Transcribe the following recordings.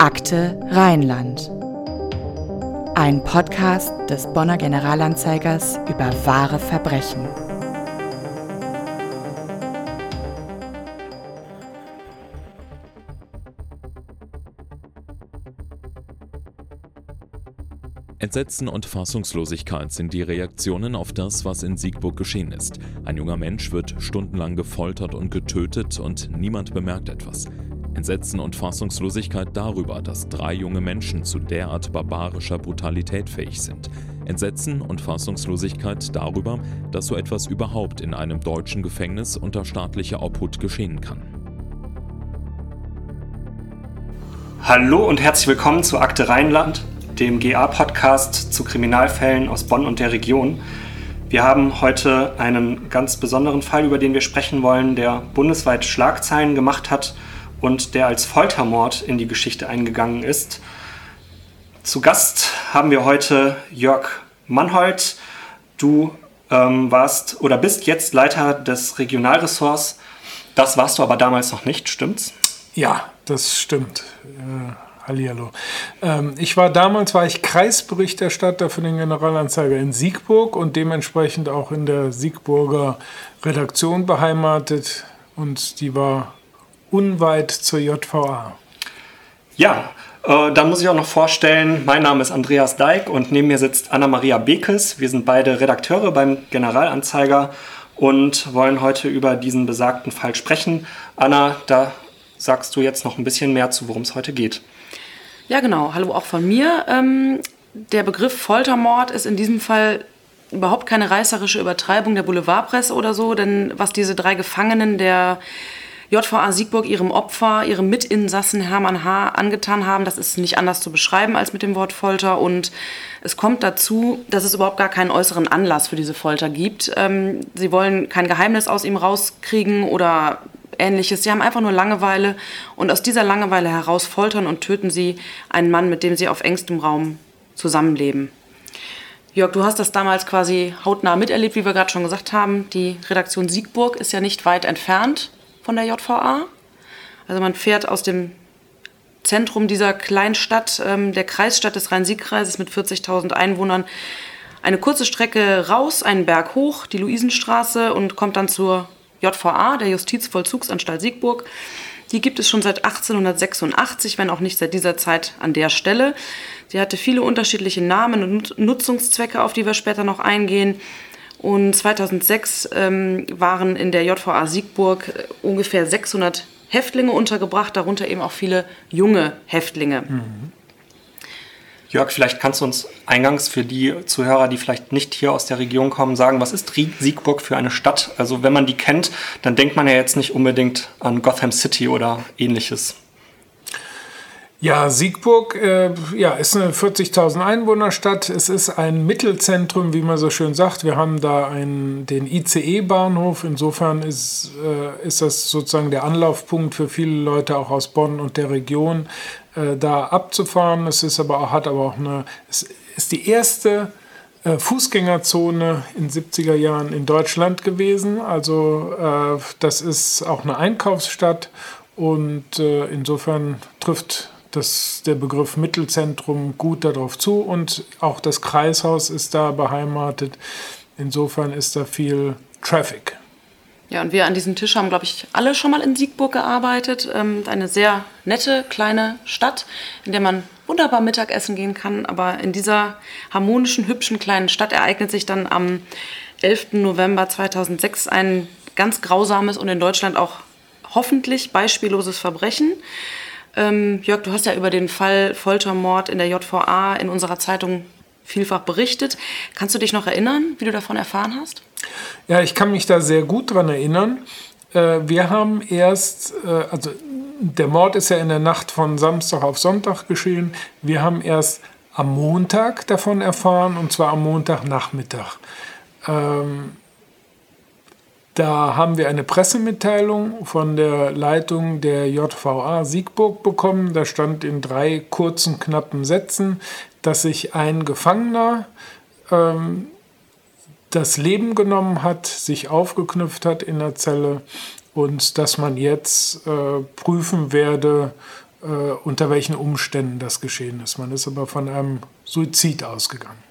Akte Rheinland. Ein Podcast des Bonner Generalanzeigers über wahre Verbrechen. Entsetzen und Fassungslosigkeit sind die Reaktionen auf das, was in Siegburg geschehen ist. Ein junger Mensch wird stundenlang gefoltert und getötet und niemand bemerkt etwas. Entsetzen und Fassungslosigkeit darüber, dass drei junge Menschen zu derart barbarischer Brutalität fähig sind. Entsetzen und Fassungslosigkeit darüber, dass so etwas überhaupt in einem deutschen Gefängnis unter staatlicher Obhut geschehen kann. Hallo und herzlich willkommen zu Akte Rheinland, dem GA-Podcast zu Kriminalfällen aus Bonn und der Region. Wir haben heute einen ganz besonderen Fall, über den wir sprechen wollen, der bundesweit Schlagzeilen gemacht hat und der als Foltermord in die Geschichte eingegangen ist. Zu Gast haben wir heute Jörg Mannhold. Du ähm, warst oder bist jetzt Leiter des Regionalressorts. Das warst du aber damals noch nicht, stimmt's? Ja, das stimmt. Äh, Hallihallo. Ähm, ich war damals war ich Kreisberichterstatter für den Generalanzeiger in Siegburg und dementsprechend auch in der Siegburger Redaktion beheimatet und die war unweit zur JVA. Ja, äh, dann muss ich auch noch vorstellen, mein Name ist Andreas Deik und neben mir sitzt Anna-Maria Bekes. Wir sind beide Redakteure beim Generalanzeiger und wollen heute über diesen besagten Fall sprechen. Anna, da sagst du jetzt noch ein bisschen mehr zu, worum es heute geht. Ja, genau. Hallo auch von mir. Ähm, der Begriff Foltermord ist in diesem Fall überhaupt keine reißerische Übertreibung der Boulevardpresse oder so, denn was diese drei Gefangenen der JVA Siegburg ihrem Opfer, ihrem Mitinsassen Hermann H. angetan haben. Das ist nicht anders zu beschreiben als mit dem Wort Folter. Und es kommt dazu, dass es überhaupt gar keinen äußeren Anlass für diese Folter gibt. Ähm, sie wollen kein Geheimnis aus ihm rauskriegen oder ähnliches. Sie haben einfach nur Langeweile und aus dieser Langeweile heraus foltern und töten sie einen Mann, mit dem sie auf engstem Raum zusammenleben. Jörg, du hast das damals quasi hautnah miterlebt, wie wir gerade schon gesagt haben. Die Redaktion Siegburg ist ja nicht weit entfernt von der JVA. Also man fährt aus dem Zentrum dieser Kleinstadt, ähm, der Kreisstadt des Rhein-Sieg-Kreises mit 40.000 Einwohnern, eine kurze Strecke raus, einen Berg hoch, die Luisenstraße und kommt dann zur JVA, der Justizvollzugsanstalt Siegburg. Die gibt es schon seit 1886, wenn auch nicht seit dieser Zeit an der Stelle. Sie hatte viele unterschiedliche Namen und Nutzungszwecke, auf die wir später noch eingehen. Und 2006 ähm, waren in der JVA Siegburg äh, ungefähr 600 Häftlinge untergebracht, darunter eben auch viele junge Häftlinge. Mhm. Jörg, vielleicht kannst du uns eingangs für die Zuhörer, die vielleicht nicht hier aus der Region kommen, sagen, was ist Siegburg für eine Stadt? Also wenn man die kennt, dann denkt man ja jetzt nicht unbedingt an Gotham City oder ähnliches. Ja, Siegburg äh, ja, ist eine 40.000 Einwohnerstadt. Es ist ein Mittelzentrum, wie man so schön sagt. Wir haben da einen, den ICE-Bahnhof. Insofern ist, äh, ist das sozusagen der Anlaufpunkt für viele Leute auch aus Bonn und der Region, äh, da abzufahren. Es ist aber auch, hat aber auch eine, es ist die erste äh, Fußgängerzone in 70er Jahren in Deutschland gewesen. Also äh, das ist auch eine Einkaufsstadt und äh, insofern trifft das, der Begriff Mittelzentrum gut darauf zu und auch das Kreishaus ist da beheimatet. Insofern ist da viel Traffic. Ja, und wir an diesem Tisch haben, glaube ich, alle schon mal in Siegburg gearbeitet. Ähm, eine sehr nette kleine Stadt, in der man wunderbar Mittagessen gehen kann. Aber in dieser harmonischen, hübschen kleinen Stadt ereignet sich dann am 11. November 2006 ein ganz grausames und in Deutschland auch hoffentlich beispielloses Verbrechen. Ähm, Jörg, du hast ja über den Fall Foltermord in der JVA in unserer Zeitung vielfach berichtet. Kannst du dich noch erinnern, wie du davon erfahren hast? Ja, ich kann mich da sehr gut dran erinnern. Äh, wir haben erst, äh, also der Mord ist ja in der Nacht von Samstag auf Sonntag geschehen. Wir haben erst am Montag davon erfahren, und zwar am Montagnachmittag. Ähm, da haben wir eine Pressemitteilung von der Leitung der JVA Siegburg bekommen. Da stand in drei kurzen, knappen Sätzen, dass sich ein Gefangener ähm, das Leben genommen hat, sich aufgeknüpft hat in der Zelle und dass man jetzt äh, prüfen werde, äh, unter welchen Umständen das geschehen ist. Man ist aber von einem Suizid ausgegangen.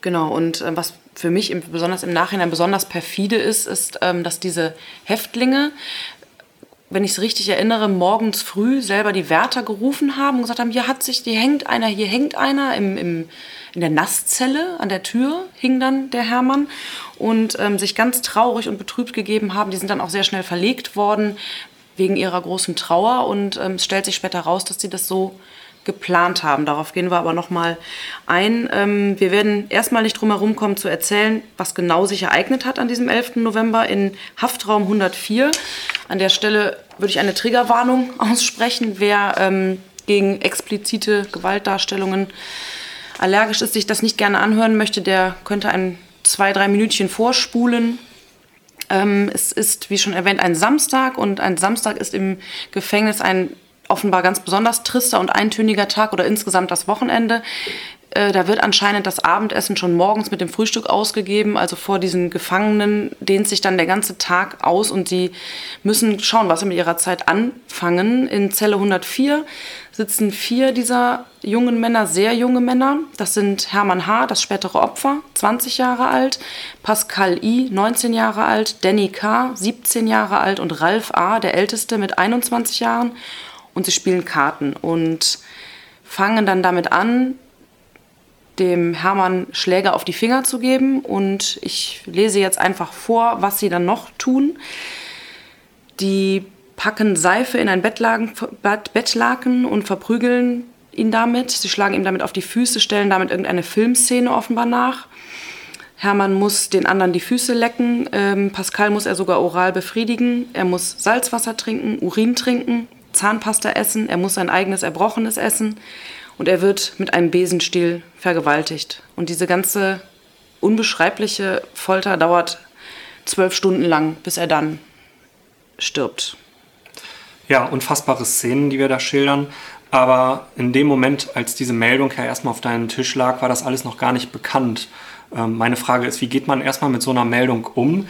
Genau, und äh, was für mich im, besonders im Nachhinein besonders perfide ist, ist, ähm, dass diese Häftlinge, wenn ich es richtig erinnere, morgens früh selber die Wärter gerufen haben und gesagt haben, hier hat sich, hier hängt einer, hier hängt einer im, im in der Nasszelle an der Tür hing dann der Hermann und ähm, sich ganz traurig und betrübt gegeben haben. Die sind dann auch sehr schnell verlegt worden wegen ihrer großen Trauer und ähm, es stellt sich später raus, dass sie das so geplant haben. Darauf gehen wir aber noch mal ein. Ähm, wir werden erstmal nicht drum herum kommen zu erzählen, was genau sich ereignet hat an diesem 11. November in Haftraum 104. An der Stelle würde ich eine Triggerwarnung aussprechen. Wer ähm, gegen explizite Gewaltdarstellungen allergisch ist, sich das nicht gerne anhören möchte, der könnte ein zwei, drei Minütchen vorspulen. Ähm, es ist, wie schon erwähnt, ein Samstag und ein Samstag ist im Gefängnis ein offenbar ganz besonders trister und eintöniger Tag oder insgesamt das Wochenende. Äh, da wird anscheinend das Abendessen schon morgens mit dem Frühstück ausgegeben. Also vor diesen Gefangenen dehnt sich dann der ganze Tag aus und sie müssen schauen, was sie mit ihrer Zeit anfangen. In Zelle 104 sitzen vier dieser jungen Männer, sehr junge Männer. Das sind Hermann H., das spätere Opfer, 20 Jahre alt, Pascal I., 19 Jahre alt, Danny K., 17 Jahre alt und Ralf A., der älteste mit 21 Jahren. Und sie spielen Karten und fangen dann damit an, dem Hermann Schläger auf die Finger zu geben. Und ich lese jetzt einfach vor, was sie dann noch tun. Die packen Seife in ein Bettlaken, Bettlaken und verprügeln ihn damit. Sie schlagen ihm damit auf die Füße, stellen damit irgendeine Filmszene offenbar nach. Hermann muss den anderen die Füße lecken. Ähm, Pascal muss er sogar oral befriedigen. Er muss Salzwasser trinken, Urin trinken, Zahnpasta essen. Er muss sein eigenes Erbrochenes essen und er wird mit einem Besenstiel vergewaltigt. Und diese ganze unbeschreibliche Folter dauert zwölf Stunden lang, bis er dann stirbt. Ja, unfassbare Szenen, die wir da schildern. Aber in dem Moment, als diese Meldung ja erstmal auf deinem Tisch lag, war das alles noch gar nicht bekannt. Ähm, meine Frage ist, wie geht man erstmal mit so einer Meldung um?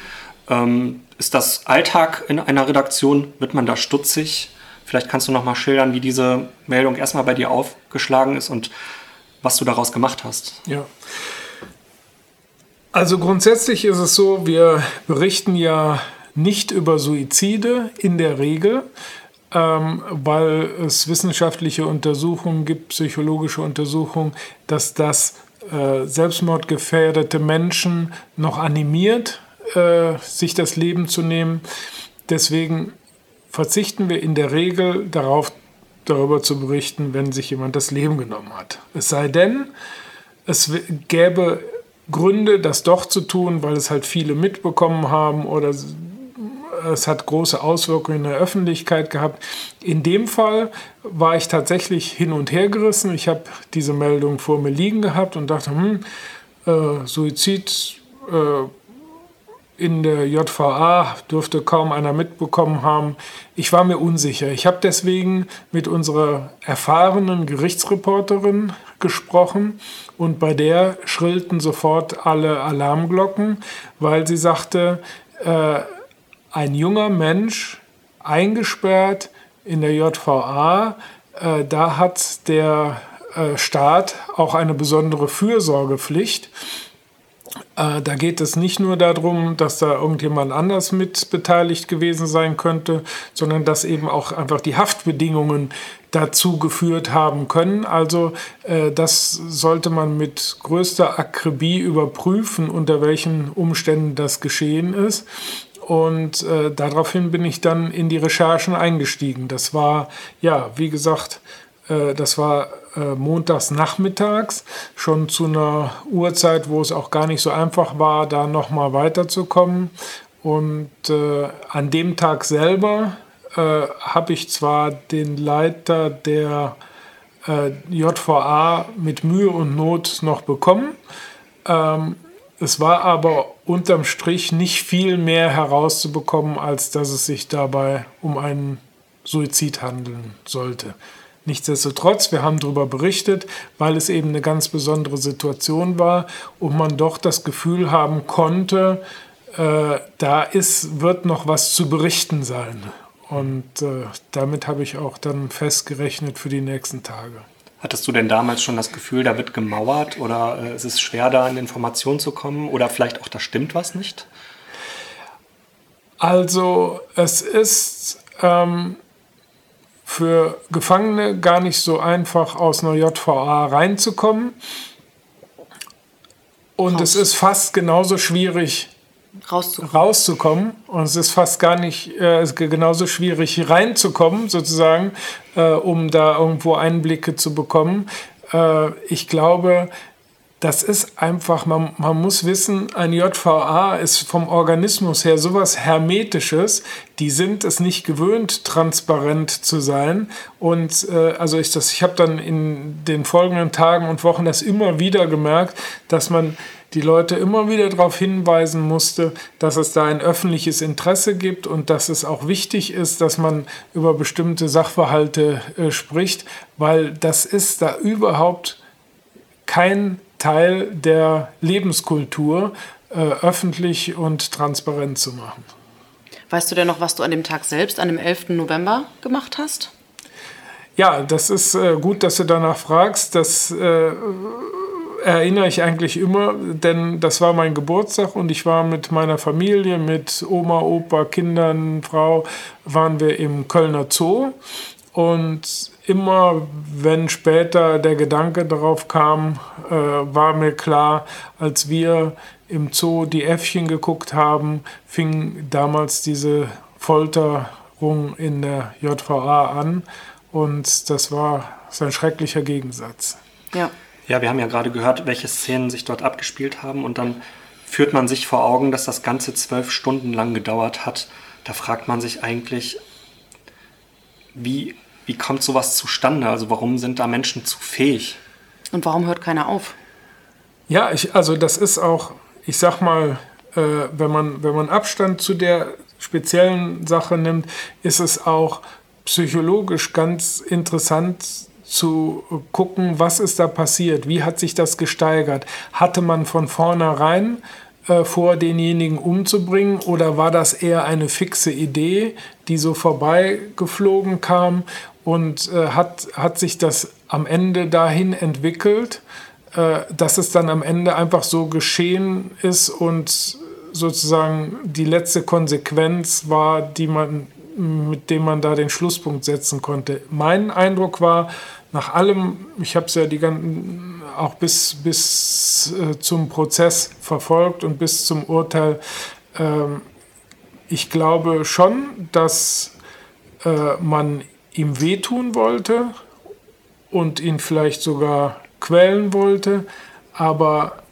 Ähm, ist das Alltag in einer Redaktion? Wird man da stutzig? Vielleicht kannst du noch mal schildern, wie diese Meldung erstmal bei dir aufgeschlagen ist und was du daraus gemacht hast. Ja. Also grundsätzlich ist es so, wir berichten ja nicht über Suizide in der Regel, ähm, weil es wissenschaftliche Untersuchungen gibt, psychologische Untersuchungen, dass das äh, selbstmordgefährdete Menschen noch animiert, äh, sich das Leben zu nehmen. Deswegen verzichten wir in der Regel darauf, darüber zu berichten, wenn sich jemand das Leben genommen hat. Es sei denn, es gäbe Gründe, das doch zu tun, weil es halt viele mitbekommen haben oder es hat große Auswirkungen in der Öffentlichkeit gehabt. In dem Fall war ich tatsächlich hin und her gerissen. Ich habe diese Meldung vor mir liegen gehabt und dachte, hm, äh, Suizid äh, in der JVA dürfte kaum einer mitbekommen haben. Ich war mir unsicher. Ich habe deswegen mit unserer erfahrenen Gerichtsreporterin gesprochen und bei der schrillten sofort alle Alarmglocken, weil sie sagte, äh, ein junger Mensch eingesperrt in der JVA, äh, da hat der äh, Staat auch eine besondere Fürsorgepflicht. Äh, da geht es nicht nur darum, dass da irgendjemand anders mit beteiligt gewesen sein könnte, sondern dass eben auch einfach die Haftbedingungen dazu geführt haben können. Also äh, das sollte man mit größter Akribie überprüfen, unter welchen Umständen das geschehen ist. Und äh, daraufhin bin ich dann in die Recherchen eingestiegen. Das war, ja, wie gesagt, das war äh, montags nachmittags, schon zu einer Uhrzeit, wo es auch gar nicht so einfach war, da nochmal weiterzukommen. Und äh, an dem Tag selber äh, habe ich zwar den Leiter der äh, JVA mit Mühe und Not noch bekommen, ähm, es war aber unterm Strich nicht viel mehr herauszubekommen, als dass es sich dabei um einen Suizid handeln sollte. Nichtsdestotrotz, wir haben darüber berichtet, weil es eben eine ganz besondere Situation war und man doch das Gefühl haben konnte, äh, da ist, wird noch was zu berichten sein. Und äh, damit habe ich auch dann festgerechnet für die nächsten Tage. Hattest du denn damals schon das Gefühl, da wird gemauert oder äh, ist es schwer, da an Informationen zu kommen oder vielleicht auch, da stimmt was nicht? Also es ist ähm, für Gefangene gar nicht so einfach, aus einer JVA reinzukommen. Und Raus. es ist fast genauso schwierig, rauszukommen. rauszukommen. Und es ist fast gar nicht äh, genauso schwierig reinzukommen, sozusagen, äh, um da irgendwo Einblicke zu bekommen. Äh, ich glaube, das ist einfach, man, man muss wissen, ein JVA ist vom Organismus her sowas Hermetisches, die sind es nicht gewöhnt, transparent zu sein. Und äh, also ich, ich habe dann in den folgenden Tagen und Wochen das immer wieder gemerkt, dass man die Leute immer wieder darauf hinweisen musste, dass es da ein öffentliches Interesse gibt und dass es auch wichtig ist, dass man über bestimmte Sachverhalte äh, spricht, weil das ist da überhaupt kein Teil der Lebenskultur, äh, öffentlich und transparent zu machen. Weißt du denn noch, was du an dem Tag selbst, an dem 11. November gemacht hast? Ja, das ist äh, gut, dass du danach fragst. Das äh, erinnere ich eigentlich immer, denn das war mein Geburtstag und ich war mit meiner Familie, mit Oma, Opa, Kindern, Frau, waren wir im Kölner Zoo. Und immer, wenn später der Gedanke darauf kam, äh, war mir klar, als wir im Zoo die Äffchen geguckt haben, fing damals diese Folterung in der JVA an. Und das war ein schrecklicher Gegensatz. Ja. Ja, wir haben ja gerade gehört, welche Szenen sich dort abgespielt haben und dann führt man sich vor Augen, dass das Ganze zwölf Stunden lang gedauert hat. Da fragt man sich eigentlich, wie, wie kommt sowas zustande? Also warum sind da Menschen zu fähig? Und warum hört keiner auf? Ja, ich, also das ist auch, ich sag mal, äh, wenn, man, wenn man Abstand zu der speziellen Sache nimmt, ist es auch psychologisch ganz interessant zu gucken, was ist da passiert, wie hat sich das gesteigert. Hatte man von vornherein äh, vor, denjenigen umzubringen oder war das eher eine fixe Idee, die so vorbeigeflogen kam und äh, hat, hat sich das am Ende dahin entwickelt, äh, dass es dann am Ende einfach so geschehen ist und sozusagen die letzte Konsequenz war, die man mit dem man da den Schlusspunkt setzen konnte. Mein Eindruck war, nach allem, ich habe es ja die ganzen, auch bis, bis äh, zum Prozess verfolgt und bis zum Urteil, äh, ich glaube schon, dass äh, man ihm wehtun wollte und ihn vielleicht sogar quälen wollte, aber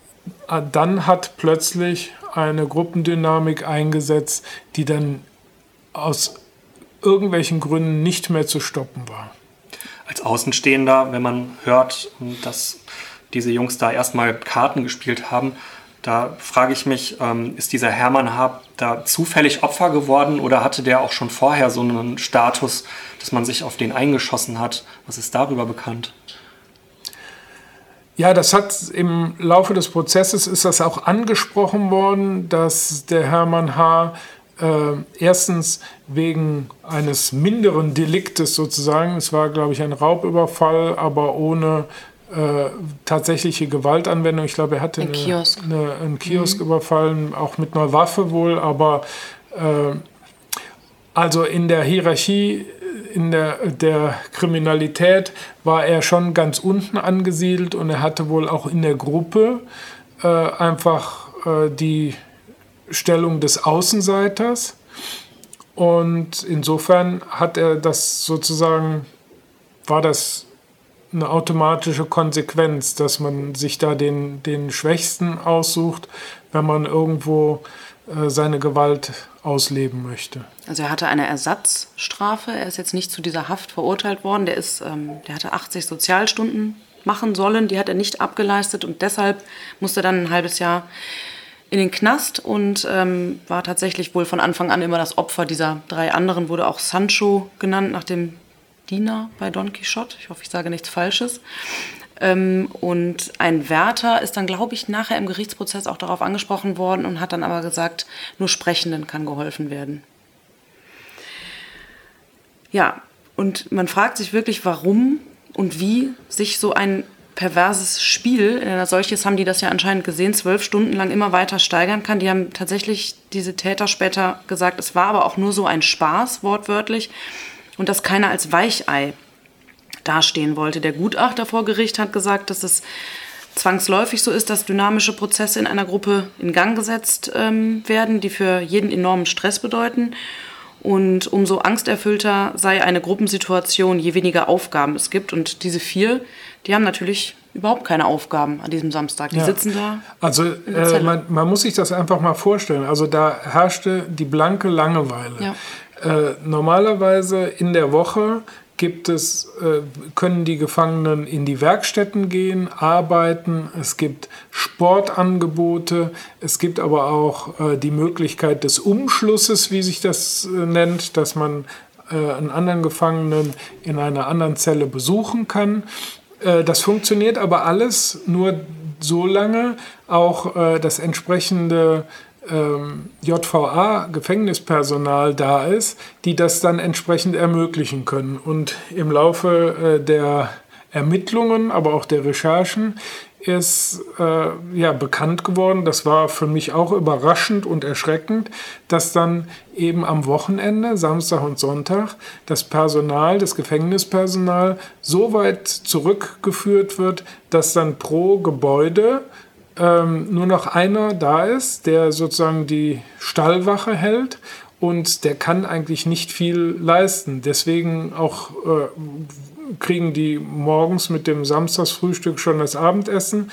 äh, dann hat plötzlich eine Gruppendynamik eingesetzt, die dann aus irgendwelchen Gründen nicht mehr zu stoppen war. Als Außenstehender, wenn man hört, dass diese Jungs da erstmal Karten gespielt haben, da frage ich mich, ähm, ist dieser Hermann Hab da zufällig Opfer geworden oder hatte der auch schon vorher so einen Status, dass man sich auf den eingeschossen hat? Was ist darüber bekannt? Ja, das hat im Laufe des Prozesses ist das auch angesprochen worden, dass der Hermann H äh, erstens wegen eines minderen Deliktes sozusagen. Es war, glaube ich, ein Raubüberfall, aber ohne äh, tatsächliche Gewaltanwendung. Ich glaube, er hatte ein eine, Kiosk. Eine, einen Kiosk mhm. überfallen, auch mit einer Waffe wohl, aber äh, also in der Hierarchie in der, der Kriminalität war er schon ganz unten angesiedelt und er hatte wohl auch in der Gruppe äh, einfach äh, die Stellung des Außenseiters. Und insofern hat er das sozusagen, war das eine automatische Konsequenz, dass man sich da den, den Schwächsten aussucht, wenn man irgendwo seine Gewalt ausleben möchte. Also er hatte eine Ersatzstrafe, er ist jetzt nicht zu dieser Haft verurteilt worden, der, ist, ähm, der hatte 80 Sozialstunden machen sollen, die hat er nicht abgeleistet und deshalb musste er dann ein halbes Jahr in den Knast und ähm, war tatsächlich wohl von Anfang an immer das Opfer dieser drei anderen, wurde auch Sancho genannt, nach dem Diener bei Don Quixote. Ich hoffe, ich sage nichts Falsches. Ähm, und ein Wärter ist dann, glaube ich, nachher im Gerichtsprozess auch darauf angesprochen worden und hat dann aber gesagt, nur Sprechenden kann geholfen werden. Ja, und man fragt sich wirklich, warum und wie sich so ein perverses Spiel, in einer solches haben die das ja anscheinend gesehen, zwölf Stunden lang immer weiter steigern kann. Die haben tatsächlich diese Täter später gesagt, es war aber auch nur so ein Spaß, wortwörtlich, und dass keiner als Weichei dastehen wollte. Der Gutachter vor Gericht hat gesagt, dass es zwangsläufig so ist, dass dynamische Prozesse in einer Gruppe in Gang gesetzt ähm, werden, die für jeden enormen Stress bedeuten. Und umso angsterfüllter sei eine Gruppensituation, je weniger Aufgaben es gibt. Und diese vier, die haben natürlich überhaupt keine Aufgaben an diesem Samstag. Die ja. sitzen da. Also äh, man, man, muss sich das einfach mal vorstellen. Also da herrschte die blanke Langeweile. Ja. Äh, normalerweise in der Woche gibt es, äh, können die Gefangenen in die Werkstätten gehen, arbeiten, es gibt Sportangebote, es gibt aber auch äh, die Möglichkeit des Umschlusses, wie sich das äh, nennt, dass man einen anderen Gefangenen in einer anderen Zelle besuchen kann. Das funktioniert aber alles nur so lange, auch das entsprechende ähm, JVA, Gefängnispersonal da ist, die das dann entsprechend ermöglichen können. Und im Laufe äh, der Ermittlungen, aber auch der Recherchen ist äh, ja bekannt geworden, das war für mich auch überraschend und erschreckend, dass dann eben am Wochenende, Samstag und Sonntag, das Personal, das Gefängnispersonal so weit zurückgeführt wird, dass dann pro Gebäude ähm, nur noch einer da ist, der sozusagen die Stallwache hält und der kann eigentlich nicht viel leisten. Deswegen auch äh, kriegen die morgens mit dem Samstagsfrühstück schon das Abendessen,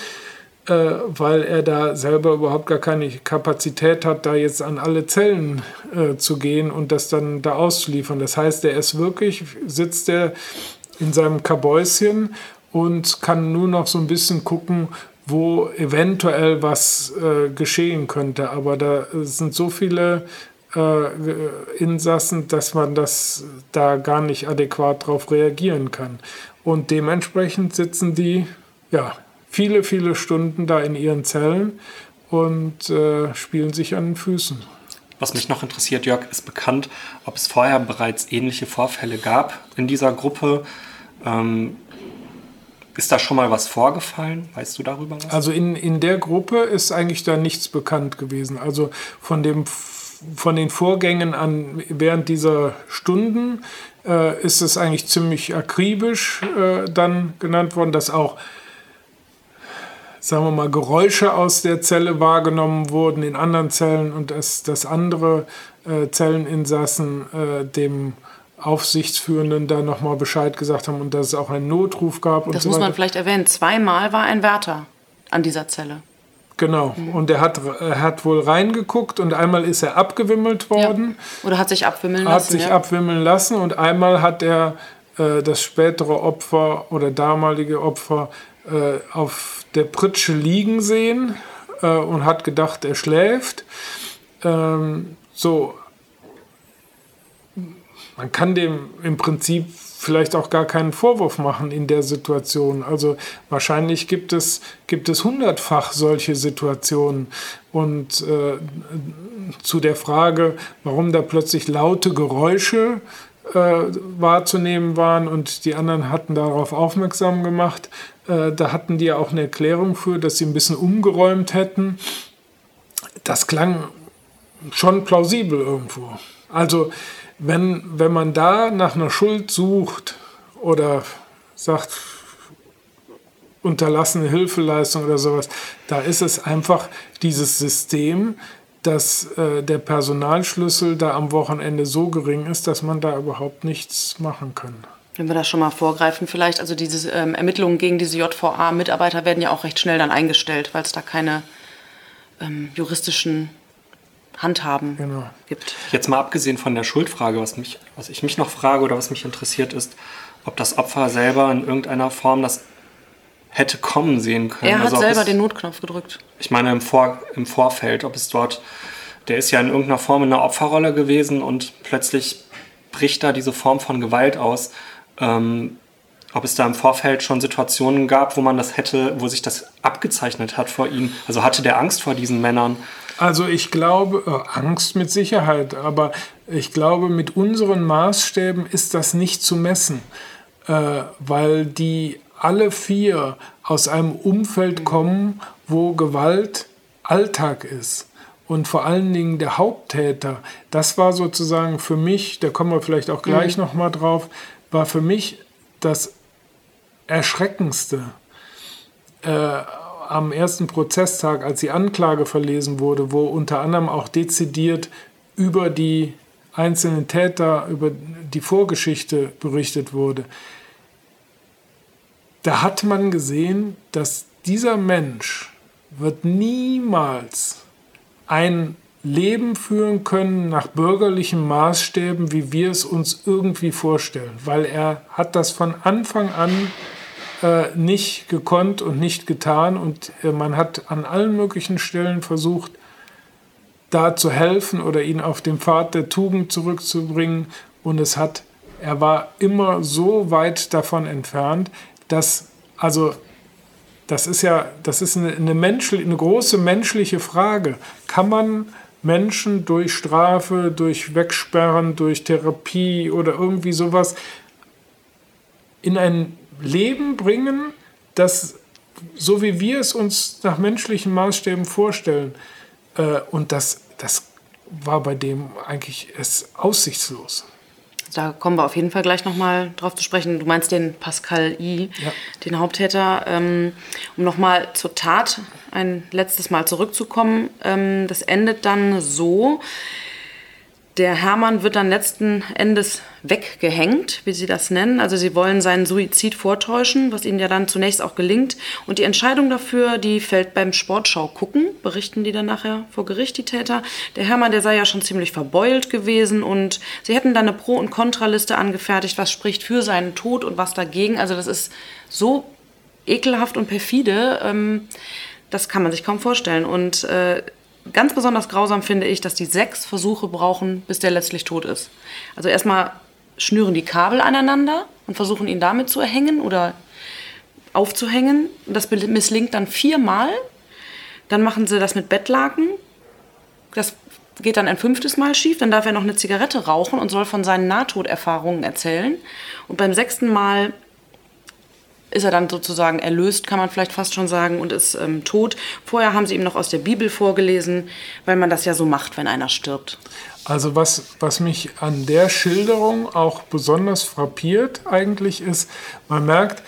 äh, weil er da selber überhaupt gar keine Kapazität hat, da jetzt an alle Zellen äh, zu gehen und das dann da auszuliefern. Das heißt, er ist wirklich, sitzt er in seinem Kabäuschen und kann nur noch so ein bisschen gucken, wo eventuell was äh, geschehen könnte. Aber da sind so viele äh, Insassen, dass man das da gar nicht adäquat darauf reagieren kann. Und dementsprechend sitzen die ja, viele, viele Stunden da in ihren Zellen und äh, spielen sich an den Füßen. Was mich noch interessiert, Jörg, ist bekannt, ob es vorher bereits ähnliche Vorfälle gab in dieser Gruppe. Ähm, ist da schon mal was vorgefallen? Weißt du darüber was? Also in, in der Gruppe ist eigentlich da nichts bekannt gewesen. Also von, dem, von den Vorgängen an während dieser Stunden äh, ist es eigentlich ziemlich akribisch äh, dann genannt worden, dass auch sagen wir mal, Geräusche aus der Zelle wahrgenommen wurden in anderen Zellen und dass, dass andere äh, Zelleninsassen äh, dem Aufsichtsführenden da nochmal Bescheid gesagt haben und dass es auch einen Notruf gab. Und das so muss man vielleicht erwähnen. Zweimal war ein Wärter an dieser Zelle. Genau. Mhm. Und er hat, er hat wohl reingeguckt und einmal ist er abgewimmelt worden. Ja. Oder hat sich abwimmeln lassen. Hat sich ja. abwimmeln lassen und einmal hat er äh, das spätere Opfer oder damalige Opfer äh, auf der Pritsche liegen sehen äh, und hat gedacht, er schläft. Ähm, so, man kann dem im Prinzip vielleicht auch gar keinen Vorwurf machen in der Situation. Also wahrscheinlich gibt es, gibt es hundertfach solche Situationen. Und äh, zu der Frage, warum da plötzlich laute Geräusche äh, wahrzunehmen waren und die anderen hatten darauf aufmerksam gemacht, äh, da hatten die ja auch eine Erklärung für, dass sie ein bisschen umgeräumt hätten. Das klang schon plausibel irgendwo. Also wenn, wenn man da nach einer Schuld sucht oder sagt, unterlassene Hilfeleistung oder sowas, da ist es einfach dieses System, dass äh, der Personalschlüssel da am Wochenende so gering ist, dass man da überhaupt nichts machen kann. Wenn wir da schon mal vorgreifen, vielleicht, also diese ähm, Ermittlungen gegen diese JVA-Mitarbeiter werden ja auch recht schnell dann eingestellt, weil es da keine ähm, juristischen handhaben genau. gibt. Jetzt mal abgesehen von der Schuldfrage, was, mich, was ich mich noch frage oder was mich interessiert ist, ob das Opfer selber in irgendeiner Form das hätte kommen sehen können. Er hat also selber es, den Notknopf gedrückt. Ich meine im, Vor, im Vorfeld, ob es dort, der ist ja in irgendeiner Form in einer Opferrolle gewesen und plötzlich bricht da diese Form von Gewalt aus. Ähm, ob es da im Vorfeld schon Situationen gab, wo man das hätte, wo sich das abgezeichnet hat vor ihm. Also hatte der Angst vor diesen Männern Also ich glaube, äh, Angst mit Sicherheit, aber ich glaube, mit unseren Maßstäben ist das nicht zu messen, äh, weil die alle vier aus einem Umfeld kommen, wo Gewalt Alltag ist. Und vor allen Dingen der Haupttäter, das war sozusagen für mich, da kommen wir vielleicht auch gleich mhm. nochmal drauf, war für mich das Erschreckendste äh, am ersten Prozesstag, als die Anklage verlesen wurde, wo unter anderem auch dezidiert über die einzelnen Täter, über die Vorgeschichte berichtet wurde. Da hat man gesehen, dass dieser Mensch wird niemals ein Leben führen können nach bürgerlichen Maßstäben, wie wir es uns irgendwie vorstellen, weil er hat das von Anfang an äh, nicht gekonnt und nicht getan und äh, man hat an allen möglichen Stellen versucht, da zu helfen oder ihn auf den Pfad der Tugend zurückzubringen und es hat, er war immer so weit davon entfernt, dass, also das ist ja, das ist eine, eine, menschliche, eine große menschliche Frage. Kann man Menschen durch Strafe, durch Wegsperren, durch Therapie oder irgendwie sowas in ein Leben bringen, das so wie wir es uns nach menschlichen Maßstäben vorstellen. Äh, und das, das war bei dem eigentlich es aussichtslos. Da kommen wir auf jeden Fall gleich nochmal drauf zu sprechen. Du meinst den Pascal I., ja. den Haupttäter. Ähm, um nochmal zur Tat ein letztes Mal zurückzukommen. Ähm, das endet dann so, der Hermann wird dann letzten Endes weggehängt, wie sie das nennen. Also sie wollen seinen Suizid vortäuschen, was ihnen ja dann zunächst auch gelingt. Und die Entscheidung dafür, die fällt beim Sportschau gucken, berichten die dann nachher vor Gericht, die Täter. Der Hermann, der sei ja schon ziemlich verbeult gewesen und sie hätten dann eine Pro- und Kontraliste angefertigt, was spricht für seinen Tod und was dagegen. Also das ist so ekelhaft und perfide, ähm, das kann man sich kaum vorstellen. Und äh, ganz besonders grausam finde ich, dass die sechs Versuche brauchen, bis der letztlich tot ist. Also erstmal schnüren die Kabel aneinander und versuchen ihn damit zu erhängen oder aufzuhängen. Das misslingt dann viermal. Dann machen sie das mit Bettlaken. Das geht dann ein fünftes Mal schief. Dann darf er noch eine Zigarette rauchen und soll von seinen Nahtoderfahrungen erzählen. Und beim sechsten Mal ist er dann sozusagen erlöst, kann man vielleicht fast schon sagen, und ist ähm, tot. Vorher haben sie ihm noch aus der Bibel vorgelesen, weil man das ja so macht, wenn einer stirbt. Also was, was mich an der Schilderung auch besonders frappiert eigentlich ist, man merkt,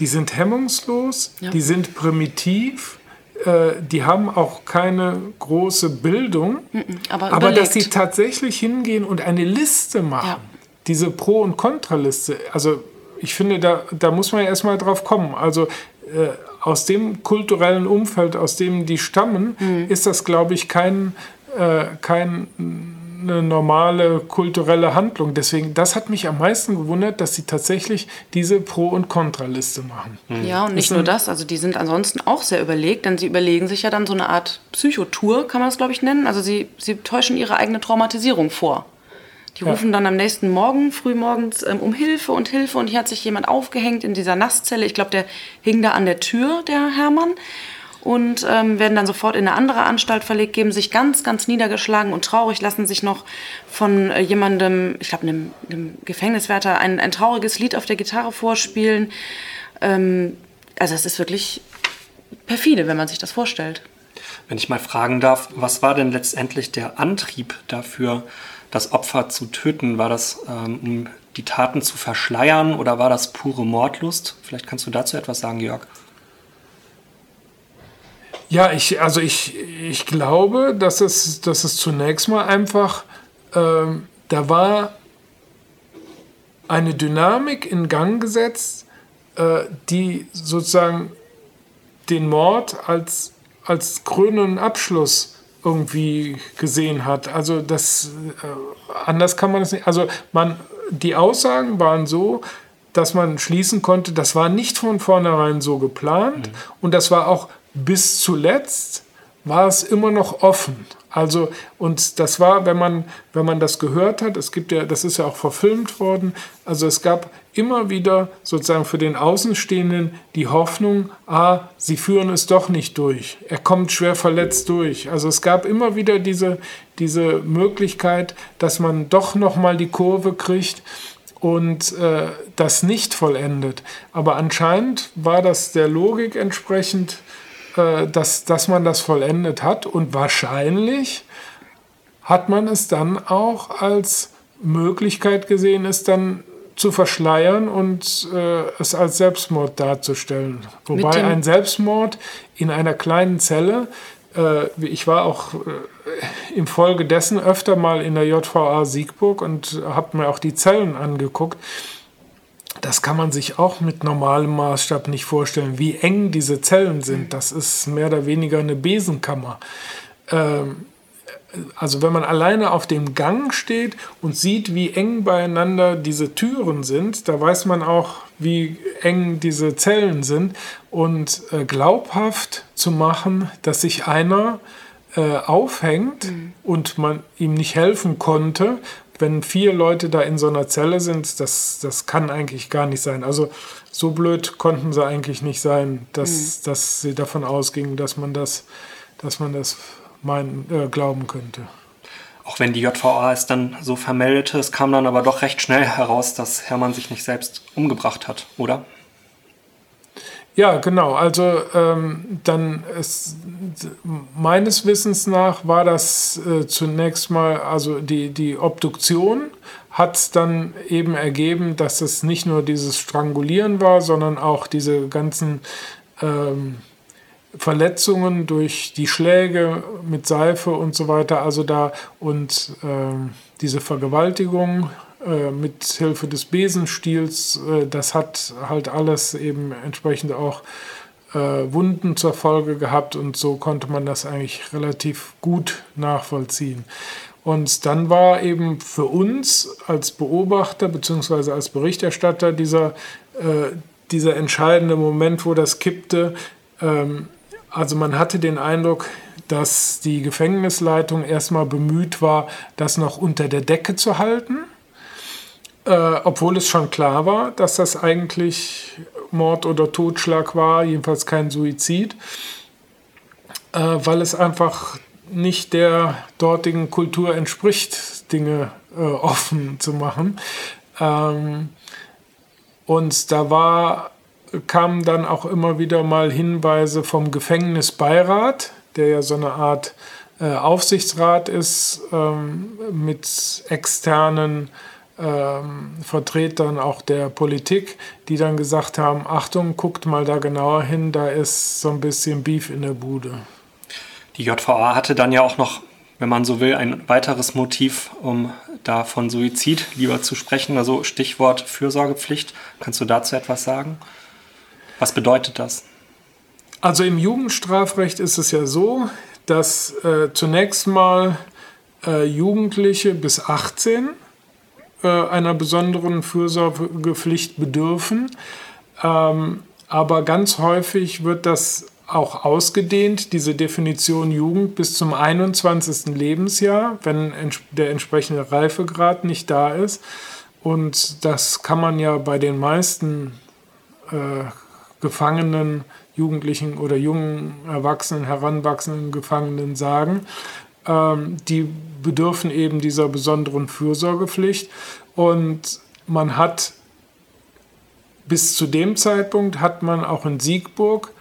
die sind hemmungslos, ja. die sind primitiv, äh, die haben auch keine große Bildung, aber, aber dass sie tatsächlich hingehen und eine Liste machen, ja. diese Pro- und Kontraliste, also ich finde, da, da muss man ja erstmal drauf kommen. Also äh, aus dem kulturellen Umfeld, aus dem die stammen, mhm. ist das, glaube ich, kein, äh, kein eine normale kulturelle Handlung. Deswegen, das hat mich am meisten gewundert, dass sie tatsächlich diese Pro- und Kontraliste machen. Mhm. Ja, und nicht nur das, also die sind ansonsten auch sehr überlegt, denn sie überlegen sich ja dann so eine Art Psychotour, kann man das, glaube ich, nennen. Also sie, sie täuschen ihre eigene Traumatisierung vor. Die rufen dann am nächsten Morgen, frühmorgens, ähm, um Hilfe und Hilfe. Und hier hat sich jemand aufgehängt in dieser Nasszelle. Ich glaube, der hing da an der Tür, der Hermann. Und ähm, werden dann sofort in eine andere Anstalt verlegt, geben sich ganz, ganz niedergeschlagen und traurig, lassen sich noch von äh, jemandem, ich glaube, einem, einem, Gefängniswärter, ein, ein trauriges Lied auf der Gitarre vorspielen. Ähm, also es ist wirklich perfide, wenn man sich das vorstellt. Wenn ich mal fragen darf, was war denn letztendlich der Antrieb dafür, das Opfer zu töten? War das, ähm, um die Taten zu verschleiern oder war das pure Mordlust? Vielleicht kannst du dazu etwas sagen, Jörg. Ja, ich, also ich, ich glaube, dass es, dass es zunächst mal einfach, ähm, da war eine Dynamik in Gang gesetzt, äh, die sozusagen den Mord als, als krönenden Abschluss irgendwie gesehen hat. Also das äh, anders kann man es nicht. Also man, die Aussagen waren so, dass man schließen konnte, das war nicht von vornherein so geplant mhm. und das war auch bis zuletzt war es immer noch offen. Also, und das war, wenn man, wenn man das gehört hat, es gibt ja, das ist ja auch verfilmt worden, also es gab immer wieder sozusagen für den Außenstehenden die Hoffnung, ah, sie führen es doch nicht durch. Er kommt schwer verletzt durch. Also es gab immer wieder diese, diese Möglichkeit, dass man doch noch mal die Kurve kriegt und äh, das nicht vollendet. Aber anscheinend war das der Logik entsprechend, äh, dass, dass man das vollendet hat und wahrscheinlich hat man es dann auch als Möglichkeit gesehen, es dann zu verschleiern und äh, es als Selbstmord darzustellen. Wobei ein Selbstmord in einer kleinen Zelle, äh, ich war auch äh, infolgedessen öfter mal in der JVA Siegburg und habe mir auch die Zellen angeguckt. Das kann man sich auch mit normalem Maßstab nicht vorstellen, wie eng diese Zellen sind. Das ist mehr oder weniger eine Besenkammer. Ähm, also wenn man alleine auf dem Gang steht und sieht, wie eng beieinander diese Türen sind, da weiß man auch, wie eng diese Zellen sind. Und äh, glaubhaft zu machen, dass sich einer äh, aufhängt mhm. und man ihm nicht helfen konnte, wenn vier Leute da in so einer Zelle sind, das, das kann eigentlich gar nicht sein. Also so blöd konnten sie eigentlich nicht sein, dass, mhm. dass sie davon ausgingen, dass man das, dass man das meinen, äh, glauben könnte. Auch wenn die JVA es dann so vermeldete, es kam dann aber doch recht schnell heraus, dass Hermann sich nicht selbst umgebracht hat, oder? Ja, genau. Also ähm, dann ist, meines Wissens nach war das äh, zunächst mal, also die, die Obduktion hat dann eben ergeben, dass es nicht nur dieses Strangulieren war, sondern auch diese ganzen ähm, Verletzungen durch die Schläge mit Seife und so weiter, also da und äh, diese Vergewaltigung äh, mit Hilfe des Besenstiels, äh, das hat halt alles eben entsprechend auch äh, Wunden zur Folge gehabt und so konnte man das eigentlich relativ gut nachvollziehen. Und dann war eben für uns als Beobachter bzw. als Berichterstatter dieser, äh, dieser entscheidende Moment, wo das kippte, ähm, also man hatte den Eindruck, dass die Gefängnisleitung erstmal bemüht war, das noch unter der Decke zu halten, äh, obwohl es schon klar war, dass das eigentlich Mord oder Totschlag war, jedenfalls kein Suizid, äh, weil es einfach nicht der dortigen Kultur entspricht, Dinge äh, offen zu machen. Ähm, und da war kamen dann auch immer wieder mal Hinweise vom Gefängnisbeirat, der ja so eine Art äh, Aufsichtsrat ist ähm, mit externen ähm, Vertretern auch der Politik, die dann gesagt haben, Achtung, guckt mal da genauer hin, da ist so ein bisschen Beef in der Bude. Die JVA hatte dann ja auch noch, wenn man so will, ein weiteres Motiv, um da von Suizid lieber zu sprechen, also Stichwort Fürsorgepflicht. Kannst du dazu etwas sagen? Was bedeutet das? Also im Jugendstrafrecht ist es ja so, dass äh, zunächst mal äh, Jugendliche bis 18 äh, einer besonderen Fürsorgepflicht bedürfen. Ähm, aber ganz häufig wird das auch ausgedehnt, diese Definition Jugend bis zum 21. Lebensjahr, wenn der entsprechende Reifegrad nicht da ist. Und das kann man ja bei den meisten äh, Gefangenen, Jugendlichen oder jungen Erwachsenen, heranwachsenden Gefangenen sagen. Ähm, die bedürfen eben dieser besonderen Fürsorgepflicht. Und man hat bis zu dem Zeitpunkt hat man auch in Siegburg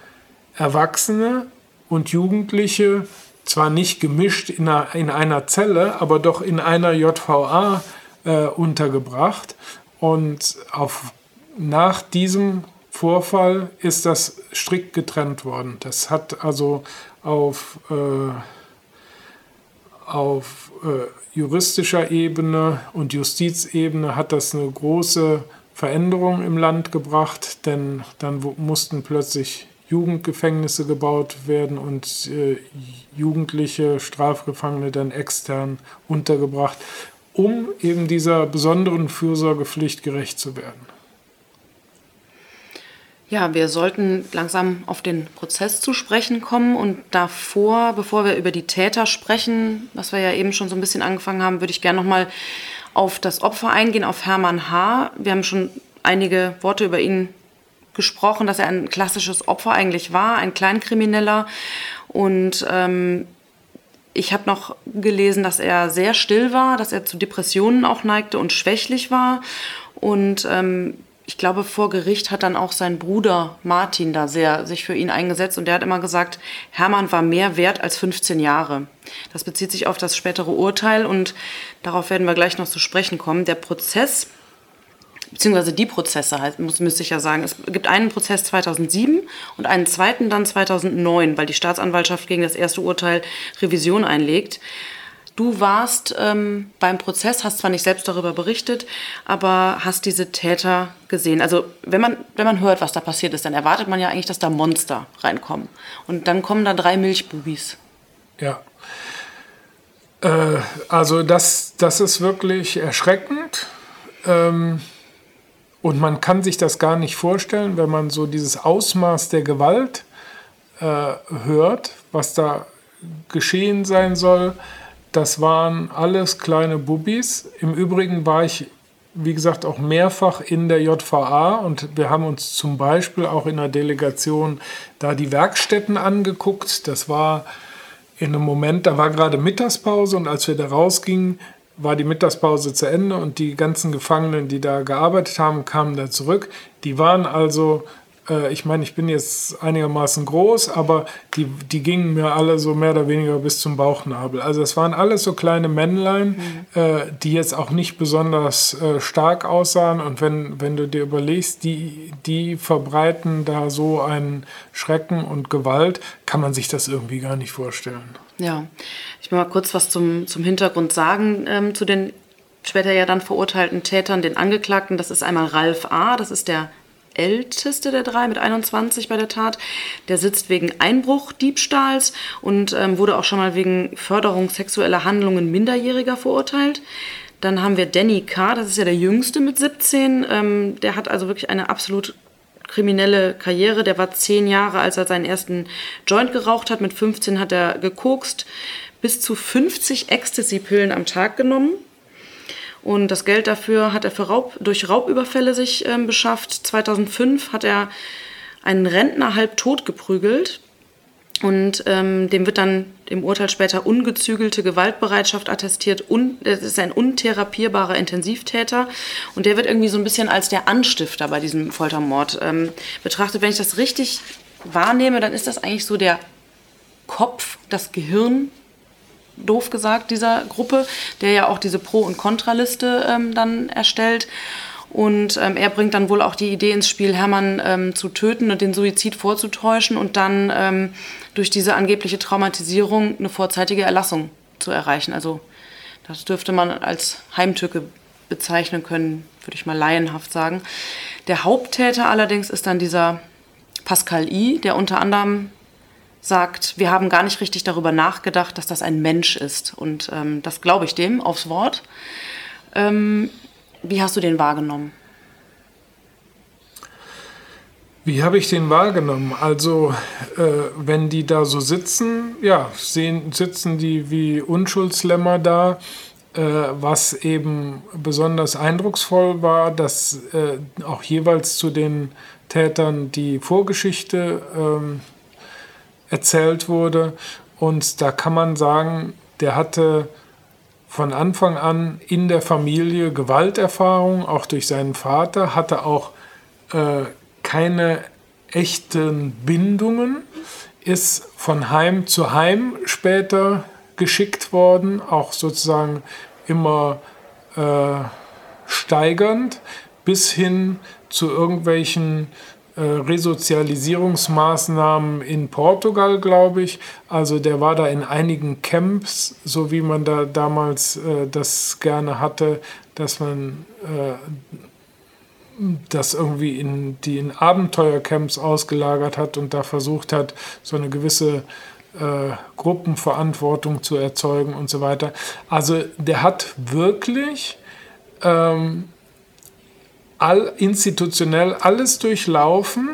Erwachsene und Jugendliche zwar nicht gemischt in einer, in einer Zelle, aber doch in einer JVA äh, untergebracht. Und auf, nach diesem Vorfall ist das strikt getrennt worden. Das hat also auf, äh, auf äh, juristischer Ebene und Justizebene hat das eine große Veränderung im Land gebracht, denn dann mussten plötzlich Jugendgefängnisse gebaut werden und äh, jugendliche Strafgefangene dann extern untergebracht, um eben dieser besonderen Fürsorgepflicht gerecht zu werden. Ja, wir sollten langsam auf den Prozess zu sprechen kommen und davor, bevor wir über die Täter sprechen, was wir ja eben schon so ein bisschen angefangen haben, würde ich gerne noch mal auf das Opfer eingehen, auf Hermann H. Wir haben schon einige Worte über ihn gesprochen, dass er ein klassisches Opfer eigentlich war, ein Kleinkrimineller. Und ähm, ich habe noch gelesen, dass er sehr still war, dass er zu Depressionen auch neigte und schwächlich war. Und ähm, ich glaube, vor Gericht hat dann auch sein Bruder Martin da sehr sich für ihn eingesetzt und der hat immer gesagt, Hermann war mehr wert als 15 Jahre. Das bezieht sich auf das spätere Urteil und darauf werden wir gleich noch zu sprechen kommen. Der Prozess beziehungsweise die Prozesse halt, muss, müsste ich ja sagen. Es gibt einen Prozess 2007 und einen zweiten dann 2009, weil die Staatsanwaltschaft gegen das erste Urteil Revision einlegt. Du warst ähm, beim Prozess, hast zwar nicht selbst darüber berichtet, aber hast diese Täter gesehen. Also wenn man, wenn man hört, was da passiert ist, dann erwartet man ja eigentlich, dass da Monster reinkommen. Und dann kommen da drei Milchbubis. Ja. Äh, also das, das ist wirklich erschreckend. Ähm, und man kann sich das gar nicht vorstellen, wenn man so dieses Ausmaß der Gewalt äh, hört, was da geschehen sein soll. Das waren alles kleine Bubis. Im Übrigen war ich, wie gesagt, auch mehrfach in der JVA und wir haben uns zum Beispiel auch in der Delegation da die Werkstätten angeguckt. Das war in einem Moment, da war gerade Mittagspause und als wir da rausgingen, war die Mittagspause zu Ende und die ganzen Gefangenen, die da gearbeitet haben, kamen da zurück. Die waren also, ich meine, ich bin jetzt einigermaßen groß, aber die, die gingen mir alle so mehr oder weniger bis zum Bauchnabel. Also es waren alles so kleine Männlein, mhm. äh, die jetzt auch nicht besonders äh, stark aussahen. Und wenn, wenn du dir überlegst, die, die verbreiten da so einen Schrecken und Gewalt, kann man sich das irgendwie gar nicht vorstellen. Ja, ich will mal kurz was zum, zum Hintergrund sagen ähm, zu den später ja dann verurteilten Tätern, den Angeklagten. Das ist einmal Ralf A., das ist der älteste der drei mit 21 bei der Tat. Der sitzt wegen Einbruch, Diebstahls und ähm, wurde auch schon mal wegen Förderung sexueller Handlungen Minderjähriger verurteilt. Dann haben wir Danny K., das ist ja der jüngste mit 17. Ähm, der hat also wirklich eine absolut kriminelle Karriere. Der war zehn Jahre, als er seinen ersten Joint geraucht hat. Mit 15 hat er gekokst, bis zu 50 Ecstasy-Pillen am Tag genommen. Und das Geld dafür hat er für Raub, durch Raubüberfälle sich äh, beschafft. 2005 hat er einen Rentner halb tot geprügelt. Und ähm, dem wird dann im Urteil später ungezügelte Gewaltbereitschaft attestiert. Un, das ist ein untherapierbarer Intensivtäter. Und der wird irgendwie so ein bisschen als der Anstifter bei diesem Foltermord ähm, betrachtet. Wenn ich das richtig wahrnehme, dann ist das eigentlich so der Kopf, das Gehirn, doof gesagt, dieser Gruppe, der ja auch diese Pro- und Kontraliste ähm, dann erstellt. Und ähm, er bringt dann wohl auch die Idee ins Spiel, Hermann ähm, zu töten und den Suizid vorzutäuschen und dann ähm, durch diese angebliche Traumatisierung eine vorzeitige Erlassung zu erreichen. Also das dürfte man als Heimtücke bezeichnen können, würde ich mal laienhaft sagen. Der Haupttäter allerdings ist dann dieser Pascal I., der unter anderem sagt, wir haben gar nicht richtig darüber nachgedacht, dass das ein Mensch ist. Und ähm, das glaube ich dem aufs Wort. Ähm, wie hast du den wahrgenommen? Wie habe ich den wahrgenommen? Also, äh, wenn die da so sitzen, ja, sehen, sitzen die wie Unschuldslämmer da. Äh, was eben besonders eindrucksvoll war, dass äh, auch jeweils zu den Tätern die Vorgeschichte ähm, erzählt wurde. Und da kann man sagen, der hatte von Anfang an in der Familie Gewalterfahrung, auch durch seinen Vater, hatte auch äh, keine echten Bindungen, ist von Heim zu Heim später geschickt worden, auch sozusagen immer äh, steigernd, bis hin zu irgendwelchen äh, Resozialisierungsmaßnahmen in Portugal, glaube ich. Also der war da in einigen Camps, so wie man da damals äh, das gerne hatte, dass man äh, das irgendwie in die in Abenteuercamps ausgelagert hat und da versucht hat, so eine gewisse äh, Gruppenverantwortung zu erzeugen und so weiter. Also der hat wirklich ähm, all, institutionell alles durchlaufen,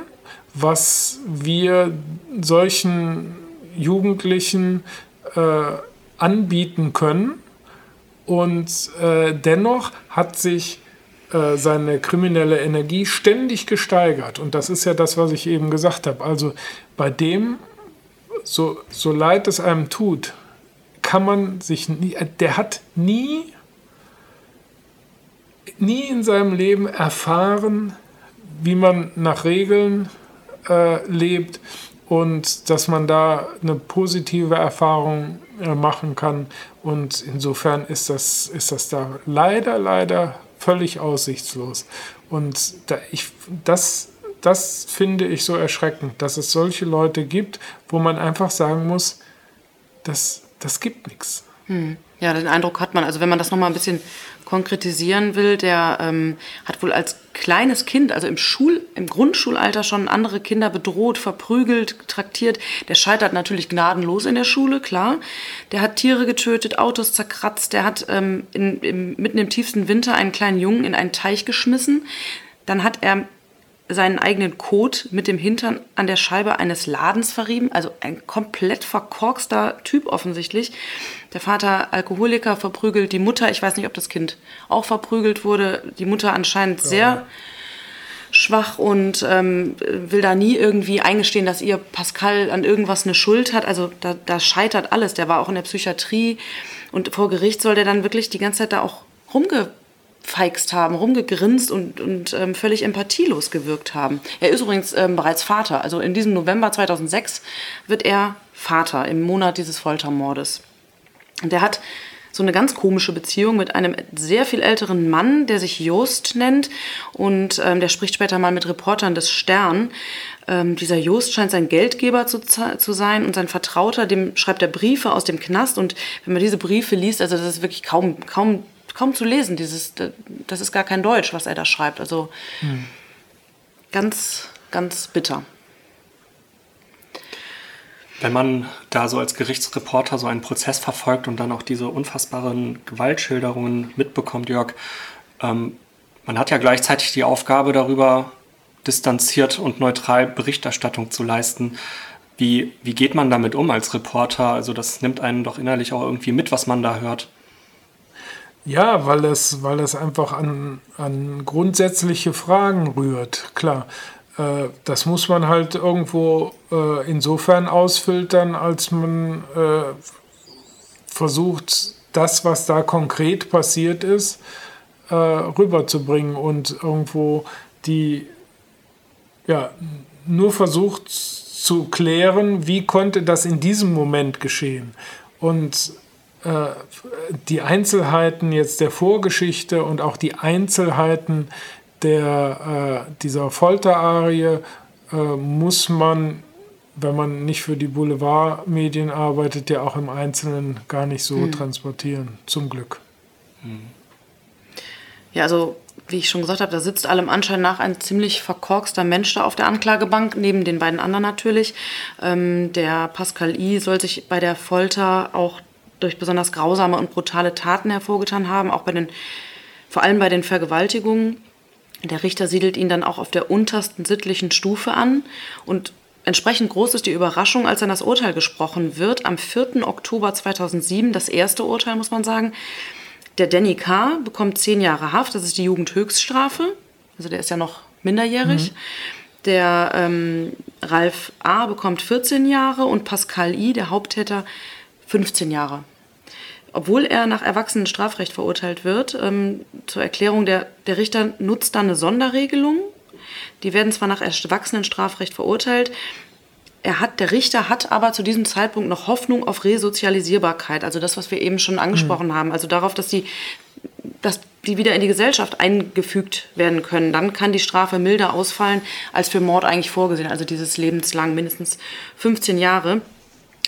was wir solchen Jugendlichen äh, anbieten können. Und äh, dennoch hat sich äh, seine kriminelle Energie ständig gesteigert. Und das ist ja das, was ich eben gesagt habe. Also bei dem, so, so leid es einem tut, kann man sich nie, der hat nie, nie in seinem Leben erfahren, wie man nach Regeln äh, lebt und dass man da eine positive Erfahrung äh, machen kann. Und insofern ist das, ist das da leider, leider völlig aussichtslos. Und da ich, das, das finde ich so erschreckend, dass es solche Leute gibt, wo man einfach sagen muss, das, das gibt nichts. Hm. Ja, den Eindruck hat man. Also wenn man das nochmal ein bisschen konkretisieren will, der ähm, hat wohl als kleines Kind, also im Schul, im Grundschulalter schon andere Kinder bedroht, verprügelt, traktiert. Der scheitert natürlich gnadenlos in der Schule, klar. Der hat Tiere getötet, Autos zerkratzt. Der hat ähm, in, im, mitten im tiefsten Winter einen kleinen Jungen in einen Teich geschmissen. Dann hat er seinen eigenen Kot mit dem Hintern an der Scheibe eines Ladens verrieben. Also ein komplett verkorkster Typ offensichtlich. Der Vater Alkoholiker verprügelt, die Mutter, ich weiß nicht, ob das Kind auch verprügelt wurde, die Mutter anscheinend sehr ja. schwach und ähm, will da nie irgendwie eingestehen, dass ihr Pascal an irgendwas eine Schuld hat. Also da, da scheitert alles. Der war auch in der Psychiatrie und vor Gericht soll der dann wirklich die ganze Zeit da auch rumge rumgefeixt haben, rumgegrinst und, und ähm, völlig empathielos gewirkt haben. Er ist übrigens ähm, bereits Vater. Also in diesem November 2006 wird er Vater im Monat dieses Foltermordes. Und er hat so eine ganz komische Beziehung mit einem sehr viel älteren Mann, der sich Jost nennt. Und ähm, der spricht später mal mit Reportern des Stern. Ähm, dieser Jost scheint sein Geldgeber zu, zu sein und sein Vertrauter, dem schreibt er Briefe aus dem Knast. Und wenn man diese Briefe liest, also das ist wirklich kaum, kaum kaum zu lesen. Dieses, das ist gar kein Deutsch, was er da schreibt. Also hm. ganz, ganz bitter. Wenn man da so als Gerichtsreporter so einen Prozess verfolgt und dann auch diese unfassbaren Gewaltschilderungen mitbekommt, Jörg, ähm, man hat ja gleichzeitig die Aufgabe darüber, distanziert und neutral Berichterstattung zu leisten. Wie, wie geht man damit um als Reporter? Also das nimmt einen doch innerlich auch irgendwie mit, was man da hört. Ja, weil es, weil es einfach an, an grundsätzliche Fragen rührt, klar. Äh, das muss man halt irgendwo äh, insofern ausfiltern, als man äh, versucht, das, was da konkret passiert ist, rüberzubringen und irgendwo die, ja, nur versucht zu klären, wie konnte das in diesem Moment geschehen. Und die Einzelheiten jetzt der Vorgeschichte und auch die Einzelheiten der, äh, dieser Folterarie äh, muss man, wenn man nicht für die Boulevardmedien arbeitet, ja auch im Einzelnen gar nicht so hm. transportieren, zum Glück. Hm. Ja, also wie ich schon gesagt habe, da sitzt allem Anschein nach ein ziemlich verkorkster Mensch da auf der Anklagebank, neben den beiden anderen natürlich. Ähm, der Pascal I. soll sich bei der Folter auch durch besonders grausame und brutale Taten hervorgetan haben, auch bei den, vor allem bei den Vergewaltigungen. Der Richter siedelt ihn dann auch auf der untersten sittlichen Stufe an und Entsprechend groß ist die Überraschung, als dann das Urteil gesprochen wird. Am 4. Oktober 2007, das erste Urteil, muss man sagen. Der Danny K. bekommt zehn Jahre Haft, das ist die Jugendhöchststrafe. Also der ist ja noch minderjährig. Mhm. Der ähm, Ralf A. bekommt 14 Jahre und Pascal I., der Haupttäter, 15 Jahre. Obwohl er nach Erwachsenenstrafrecht verurteilt wird, ähm, zur Erklärung, der, der Richter nutzt dann eine Sonderregelung. Die werden zwar nach Erwachsenenstrafrecht verurteilt, er hat, der Richter hat aber zu diesem Zeitpunkt noch Hoffnung auf Resozialisierbarkeit, also das, was wir eben schon angesprochen mhm. haben, also darauf, dass die, dass die wieder in die Gesellschaft eingefügt werden können. Dann kann die Strafe milder ausfallen als für Mord eigentlich vorgesehen, also dieses lebenslang mindestens 15 Jahre.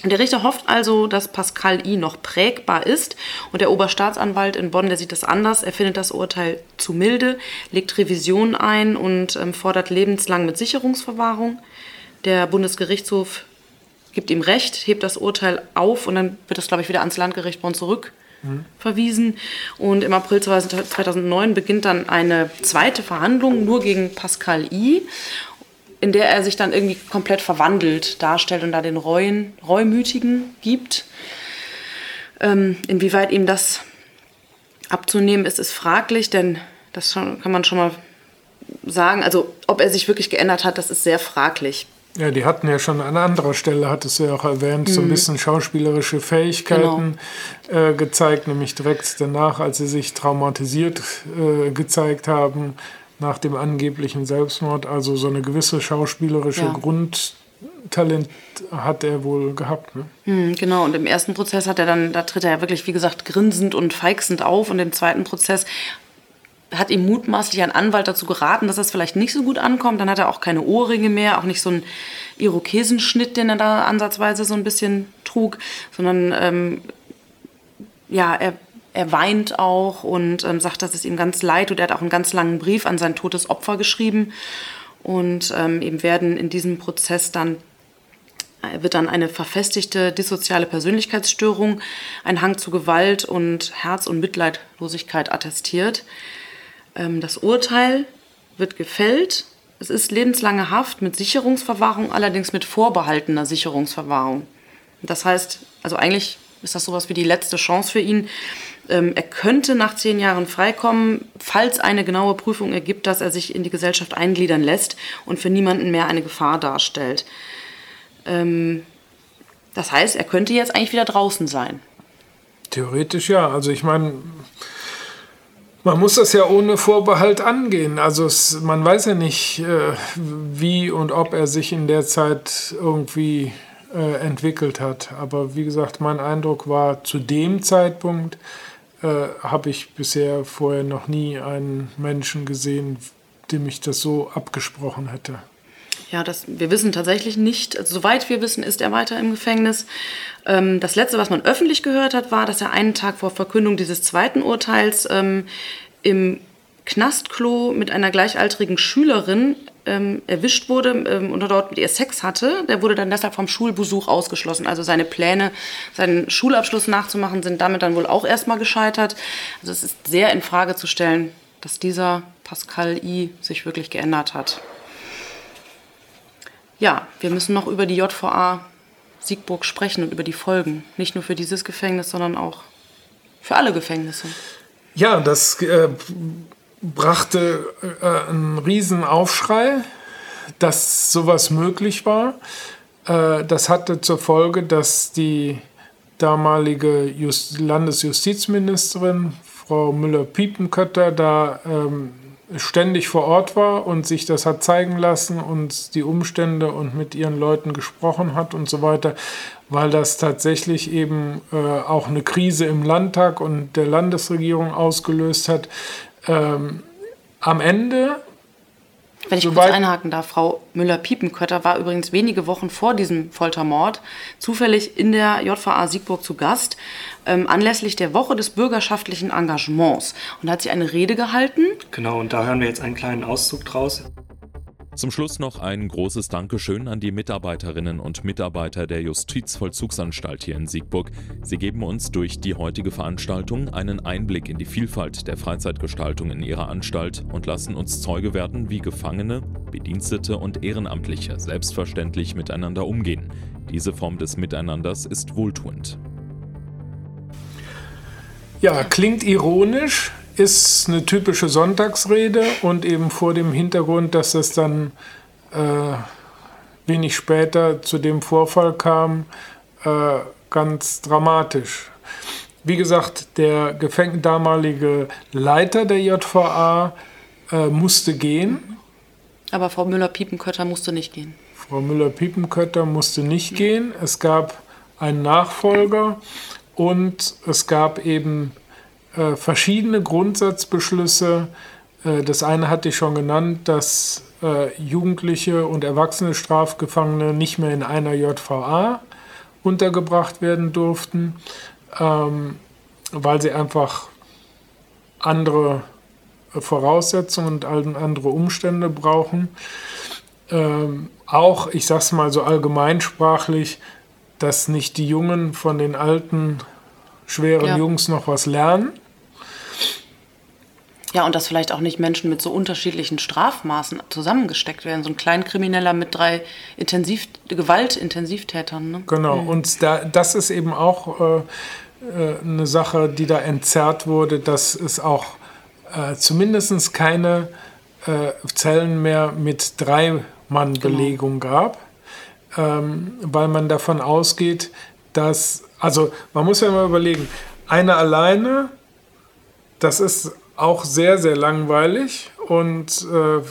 Der Richter hofft also, dass Pascal I. noch prägbar ist und der Oberstaatsanwalt in Bonn, der sieht das anders. Er findet das Urteil zu milde, legt Revision ein und ähm, fordert lebenslang mit Sicherungsverwahrung. Der Bundesgerichtshof gibt ihm Recht, hebt das Urteil auf und dann wird das, glaube ich, wieder ans Landgericht Bonn zurück verwiesen. Und im April 2009 beginnt dann eine zweite Verhandlung nur gegen Pascal I in der er sich dann irgendwie komplett verwandelt darstellt und da den Reuen, Reumütigen gibt. Ähm, inwieweit ihm das abzunehmen ist, ist fraglich, denn Das kann man schon mal sagen. Also ob er sich wirklich geändert hat, das ist sehr fraglich. Ja, die hatten ja schon an anderer Stelle, hattest du ja auch erwähnt, mhm. so ein mhm. bisschen schauspielerische Fähigkeiten genau. äh, gezeigt, nämlich direkt danach, als sie sich traumatisiert äh, gezeigt haben nach dem angeblichen Selbstmord. Also so eine gewisse schauspielerische ja. Grundtalent hat er wohl gehabt. Ne? Mhm, genau, und im ersten Prozess hat er dann, da tritt er ja wirklich, wie gesagt, grinsend und feixend auf und im zweiten Prozess hat ihm mutmaßlich ein Anwalt dazu geraten, dass das vielleicht nicht so gut ankommt. Dann hat er auch keine Ohrringe mehr, auch nicht so einen Irokesenschnitt, den er da ansatzweise so ein bisschen trug, sondern ähm, ja, er, er weint auch und ähm, sagt, dass es ihm ganz leid tut. Er hat auch einen ganz langen Brief an sein totes Opfer geschrieben. Und ähm, eben werden in diesem Prozess dann äh, wird dann eine verfestigte dissoziale Persönlichkeitsstörung, ein Hang zu Gewalt und Herz- und Mitleidlosigkeit attestiert. Ähm, das Urteil wird gefällt. Es ist lebenslange Haft mit Sicherungsverwahrung, allerdings mit vorbehaltener Sicherungsverwahrung. Das heißt, also eigentlich ist das sowas wie die letzte Chance für ihn. Ähm, er könnte nach zehn Jahren freikommen, falls eine genaue Prüfung ergibt, dass er sich in die Gesellschaft eingliedern lässt und für niemanden mehr eine Gefahr darstellt. Ähm, das heißt, er könnte jetzt eigentlich wieder draußen sein. Theoretisch ja. Also ich meine, man muss das ja ohne Vorbehalt angehen. Also es, man weiß ja nicht, äh, wie und ob er sich in der Zeit irgendwie äh, entwickelt hat. Aber wie gesagt, mein Eindruck war, zu dem Zeitpunkt äh, habe ich bisher vorher noch nie einen Menschen gesehen, dem ich das so abgesprochen hätte. Ja, das, wir wissen tatsächlich nicht, also, soweit wir wissen, ist er weiter im Gefängnis. Ähm, das Letzte, was man öffentlich gehört hat, war, dass er einen Tag vor Verkündung dieses zweiten Urteils ähm, im Knastklo mit einer gleichaltrigen Schülerin ähm, erwischt wurde ähm, und dort mit ihr Sex hatte. Der wurde dann deshalb vom Schulbesuch ausgeschlossen. Also seine Pläne, seinen Schulabschluss nachzumachen, sind damit dann wohl auch erstmal gescheitert. Also es ist sehr in Frage zu stellen, dass dieser Pascal I sich wirklich geändert hat ja, wir müssen noch über die JVA Siegburg sprechen und über die Folgen. Nicht nur für dieses Gefängnis, sondern auch für alle Gefängnisse. Ja, das äh, brachte äh, einen riesen Aufschrei, dass sowas möglich war. Äh, das hatte zur Folge, dass die damalige Just Landesjustizministerin, Frau Müller-Piepenkötter, da ähm, ständig vor Ort war und sich das hat zeigen lassen und die Umstände und mit ihren Leuten gesprochen hat und so weiter, weil das tatsächlich eben äh, auch eine Krise im Landtag und der Landesregierung ausgelöst hat. Ähm, am Ende wenn ich kurz einhaken darf, Frau Müller-Piepenkötter war übrigens wenige Wochen vor diesem Foltermord zufällig in der JVA Siegburg zu Gast, ähm, anlässlich der Woche des bürgerschaftlichen Engagements. Und da hat sie eine Rede gehalten. Genau, und da hören wir jetzt einen kleinen Auszug draus. Zum Schluss noch ein großes Dankeschön an die Mitarbeiterinnen und Mitarbeiter der Justizvollzugsanstalt hier in Siegburg. Sie geben uns durch die heutige Veranstaltung einen Einblick in die Vielfalt der Freizeitgestaltung in ihrer Anstalt und lassen uns Zeuge werden, wie Gefangene, Bedienstete und Ehrenamtliche selbstverständlich miteinander umgehen. Diese Form des Miteinanders ist wohltuend. Ja, klingt ironisch, ist eine typische Sonntagsrede und eben vor dem Hintergrund, dass es dann äh, wenig später zu dem Vorfall kam, äh, ganz dramatisch. Wie gesagt, der Gefäng damalige Leiter der JVA äh, musste gehen. Aber Frau Müller-Piepenkötter musste nicht gehen. Frau Müller-Piepenkötter musste nicht gehen. Es gab einen Nachfolger und es gab eben äh, verschiedene Grundsatzbeschlüsse. Äh, das eine hatte ich schon genannt, dass äh, Jugendliche und erwachsene Strafgefangene nicht mehr in einer JVA untergebracht werden durften, ähm, weil sie einfach andere Voraussetzungen und andere Umstände brauchen. Ähm, auch, ich sage es mal so allgemeinsprachlich, dass nicht die Jungen von den alten schweren ja. Jungs noch was lernen. Ja, und dass vielleicht auch nicht Menschen mit so unterschiedlichen Strafmaßen zusammengesteckt werden. So ein Kleinkrimineller mit drei Intensiv Gewaltintensivtätern. Ne? Genau, mhm. und da, das ist eben auch äh, äh, eine Sache, die da entzerrt wurde, dass es auch äh, zumindest keine äh, Zellen mehr mit drei Mann Belegung genau. gab, ähm, weil man davon ausgeht, dass, also man muss ja mal überlegen, eine alleine, das ist auch sehr, sehr langweilig und äh,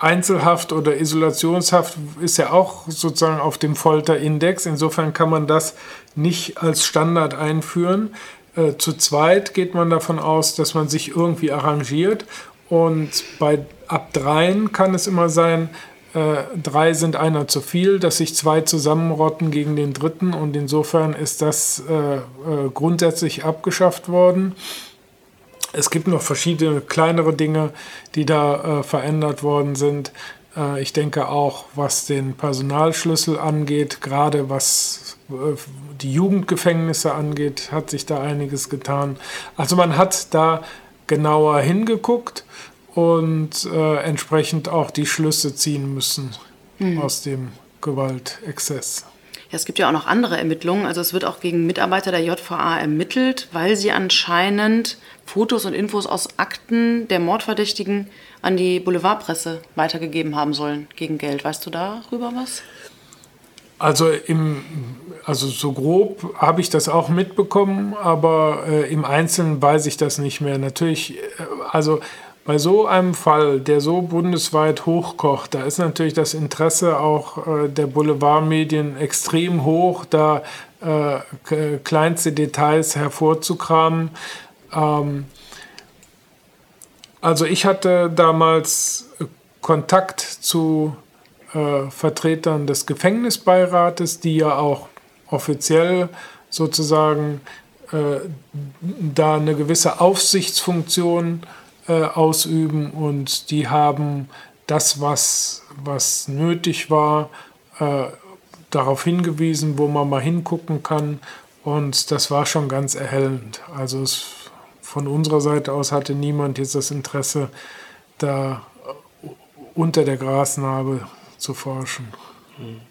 Einzelhaft oder Isolationshaft ist ja auch sozusagen auf dem Folterindex. Insofern kann man das nicht als Standard einführen. Äh, zu zweit geht man davon aus, dass man sich irgendwie arrangiert. Und bei ab dreien kann es immer sein, äh, drei sind einer zu viel, dass sich zwei zusammenrotten gegen den dritten. Und insofern ist das äh, äh grundsätzlich abgeschafft worden. Es gibt noch verschiedene kleinere Dinge, die da äh, verändert worden sind. Äh, ich denke auch, was den Personalschlüssel angeht, gerade was die Jugendgefängnisse angeht, hat sich da einiges getan. Also man hat da genauer hingeguckt und äh, entsprechend auch die Schlüsse ziehen müssen mhm. aus dem Gewaltexzess. Ja, es gibt ja auch noch andere Ermittlungen. Also es wird auch gegen Mitarbeiter der JVA ermittelt, weil sie anscheinend Fotos und Infos aus Akten der Mordverdächtigen an die Boulevardpresse weitergegeben haben sollen gegen Geld. Weißt du darüber was? Also, im, also so grob habe ich das auch mitbekommen, aber äh, im Einzelnen weiß ich das nicht mehr. Natürlich, äh, also bei so einem Fall, der so bundesweit hochkocht, da ist natürlich das Interesse auch äh, der Boulevardmedien extrem hoch, da äh, kleinste Details hervorzukramen. Ähm, also ich hatte damals Kontakt zu äh, Vertretern des Gefängnisbeirates, die ja auch offiziell sozusagen äh, da eine gewisse Aufsichtsfunktion äh, äh, ausüben und die haben das, was, was nötig war, äh, darauf hingewiesen, wo man mal hingucken kann. Und das war schon ganz erhellend. Also es, von unserer Seite aus hatte niemand jetzt das Interesse, da unter der Grasnarbe zu forschen. Mhm.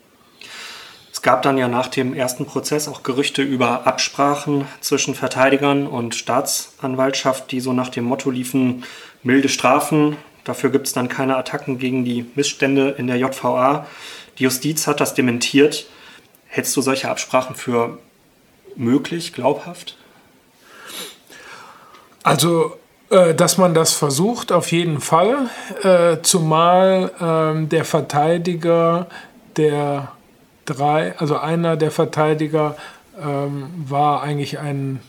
Es gab dann ja nach dem ersten Prozess auch Gerüchte über Absprachen zwischen Verteidigern und Staatsanwaltschaft, die so nach dem Motto liefen, milde Strafen, dafür gibt es dann keine Attacken gegen die Missstände in der JVA. Die Justiz hat das dementiert. Hältst du solche Absprachen für möglich, glaubhaft? Also äh, dass man das versucht, auf jeden Fall. Äh, zumal ähm, der Verteidiger der drei, also einer der Verteidiger ähm, war eigentlich ein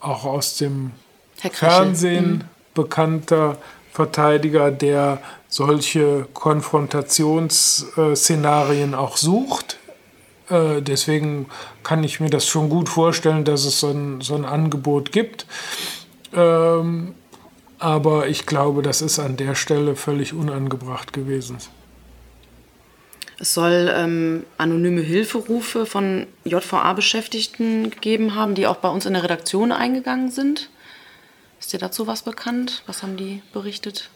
auch aus dem Fernsehen mhm. bekannter Verteidiger, der solche Konfrontationsszenarien auch sucht. Äh, deswegen kann ich mir das schon gut vorstellen, dass es so ein, so ein Angebot gibt. Ähm, aber ich glaube, das ist an der Stelle völlig unangebracht gewesen. Es soll ähm, anonyme Hilferufe von JVA-Beschäftigten gegeben haben, die auch bei uns in der Redaktion eingegangen sind. Ist dir dazu was bekannt? Was haben die berichtet?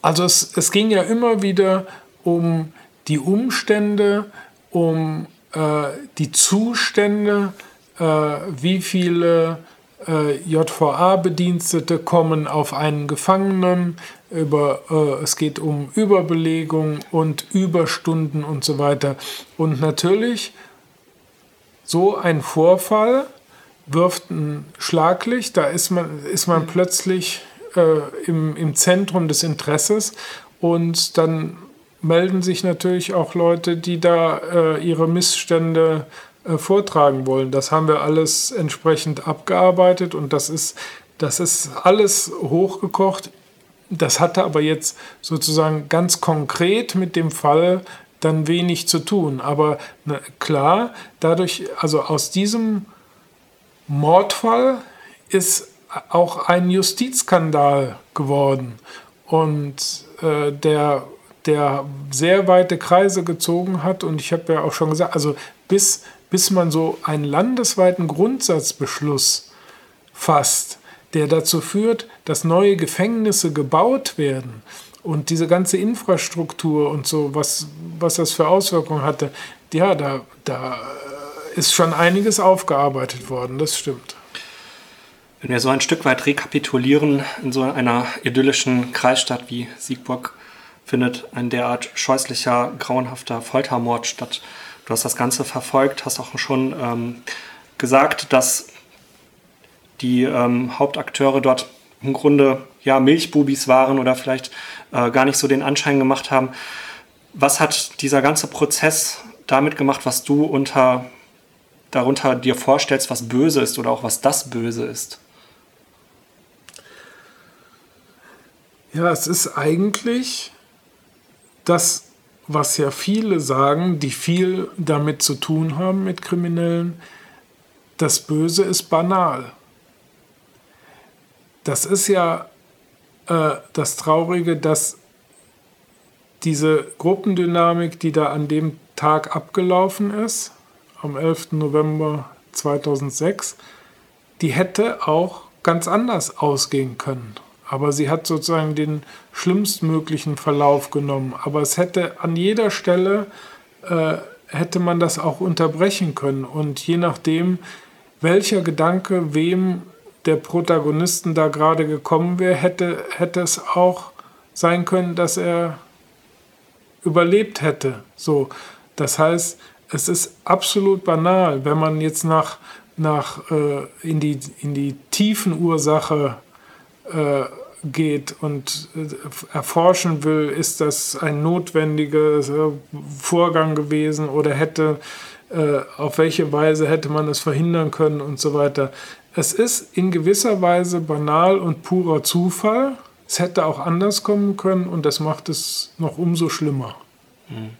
Also es, es ging ja immer wieder um die Umstände, um äh, die Zustände, äh, wie viele äh, JVA-Bedienstete kommen auf einen Gefangenen, über, äh, es geht um Überbelegung und Überstunden und so weiter. Und natürlich, so ein Vorfall wirft ein Schlaglicht, da ist man, ist man plötzlich äh, im, im Zentrum des Interesses und dann melden sich natürlich auch Leute, die da äh, ihre Missstände äh, vortragen wollen. Das haben wir alles entsprechend abgearbeitet und das ist, das ist alles hochgekocht das hatte aber jetzt sozusagen ganz konkret mit dem Fall dann wenig zu tun. Aber na, klar, dadurch, also aus diesem Mordfall ist auch ein Justizskandal geworden und äh, der, der sehr weite Kreise gezogen hat. Und ich habe ja auch schon gesagt, also bis, bis man so einen landesweiten Grundsatzbeschluss fasst, der dazu führt, dass neue Gefängnisse gebaut werden und diese ganze Infrastruktur und so, was, was das für Auswirkungen hatte, ja, da, da ist schon einiges aufgearbeitet worden, das stimmt. Wenn wir so ein Stück weit rekapitulieren, in so einer idyllischen Kreisstadt wie Siegburg findet ein derart scheußlicher, grauenhafter Foltermord statt. Du hast das Ganze verfolgt, hast auch schon ähm, gesagt, dass die ähm, Hauptakteure dort im Grunde ja Milchbubis waren oder vielleicht äh, gar nicht so den Anschein gemacht haben. Was hat dieser ganze Prozess damit gemacht, was du unter darunter dir vorstellst, was böse ist oder auch was das Böse ist? Ja, es ist eigentlich das, was ja viele sagen, die viel damit zu tun haben mit Kriminellen, das Böse ist banal. Das ist ja äh, das Traurige, dass diese Gruppendynamik, die da an dem Tag abgelaufen ist, am 11. November 2006, die hätte auch ganz anders ausgehen können. Aber sie hat sozusagen den schlimmstmöglichen Verlauf genommen. Aber es hätte an jeder Stelle, äh, hätte man das auch unterbrechen können. Und je nachdem, welcher Gedanke wem der Protagonisten da gerade gekommen wäre, hätte, hätte es auch sein können, dass er überlebt hätte. So, das heißt, es ist absolut banal, wenn man jetzt nach, nach äh, in, die, in die tiefen Ursache äh, geht und äh, erforschen will, ist das ein notwendiger äh, Vorgang gewesen oder hätte, äh, auf welche Weise hätte man es verhindern können und so weiter. Es ist in gewisser Weise banal und purer Zufall. Es hätte auch anders kommen können und das macht es noch umso schlimmer. Mhm.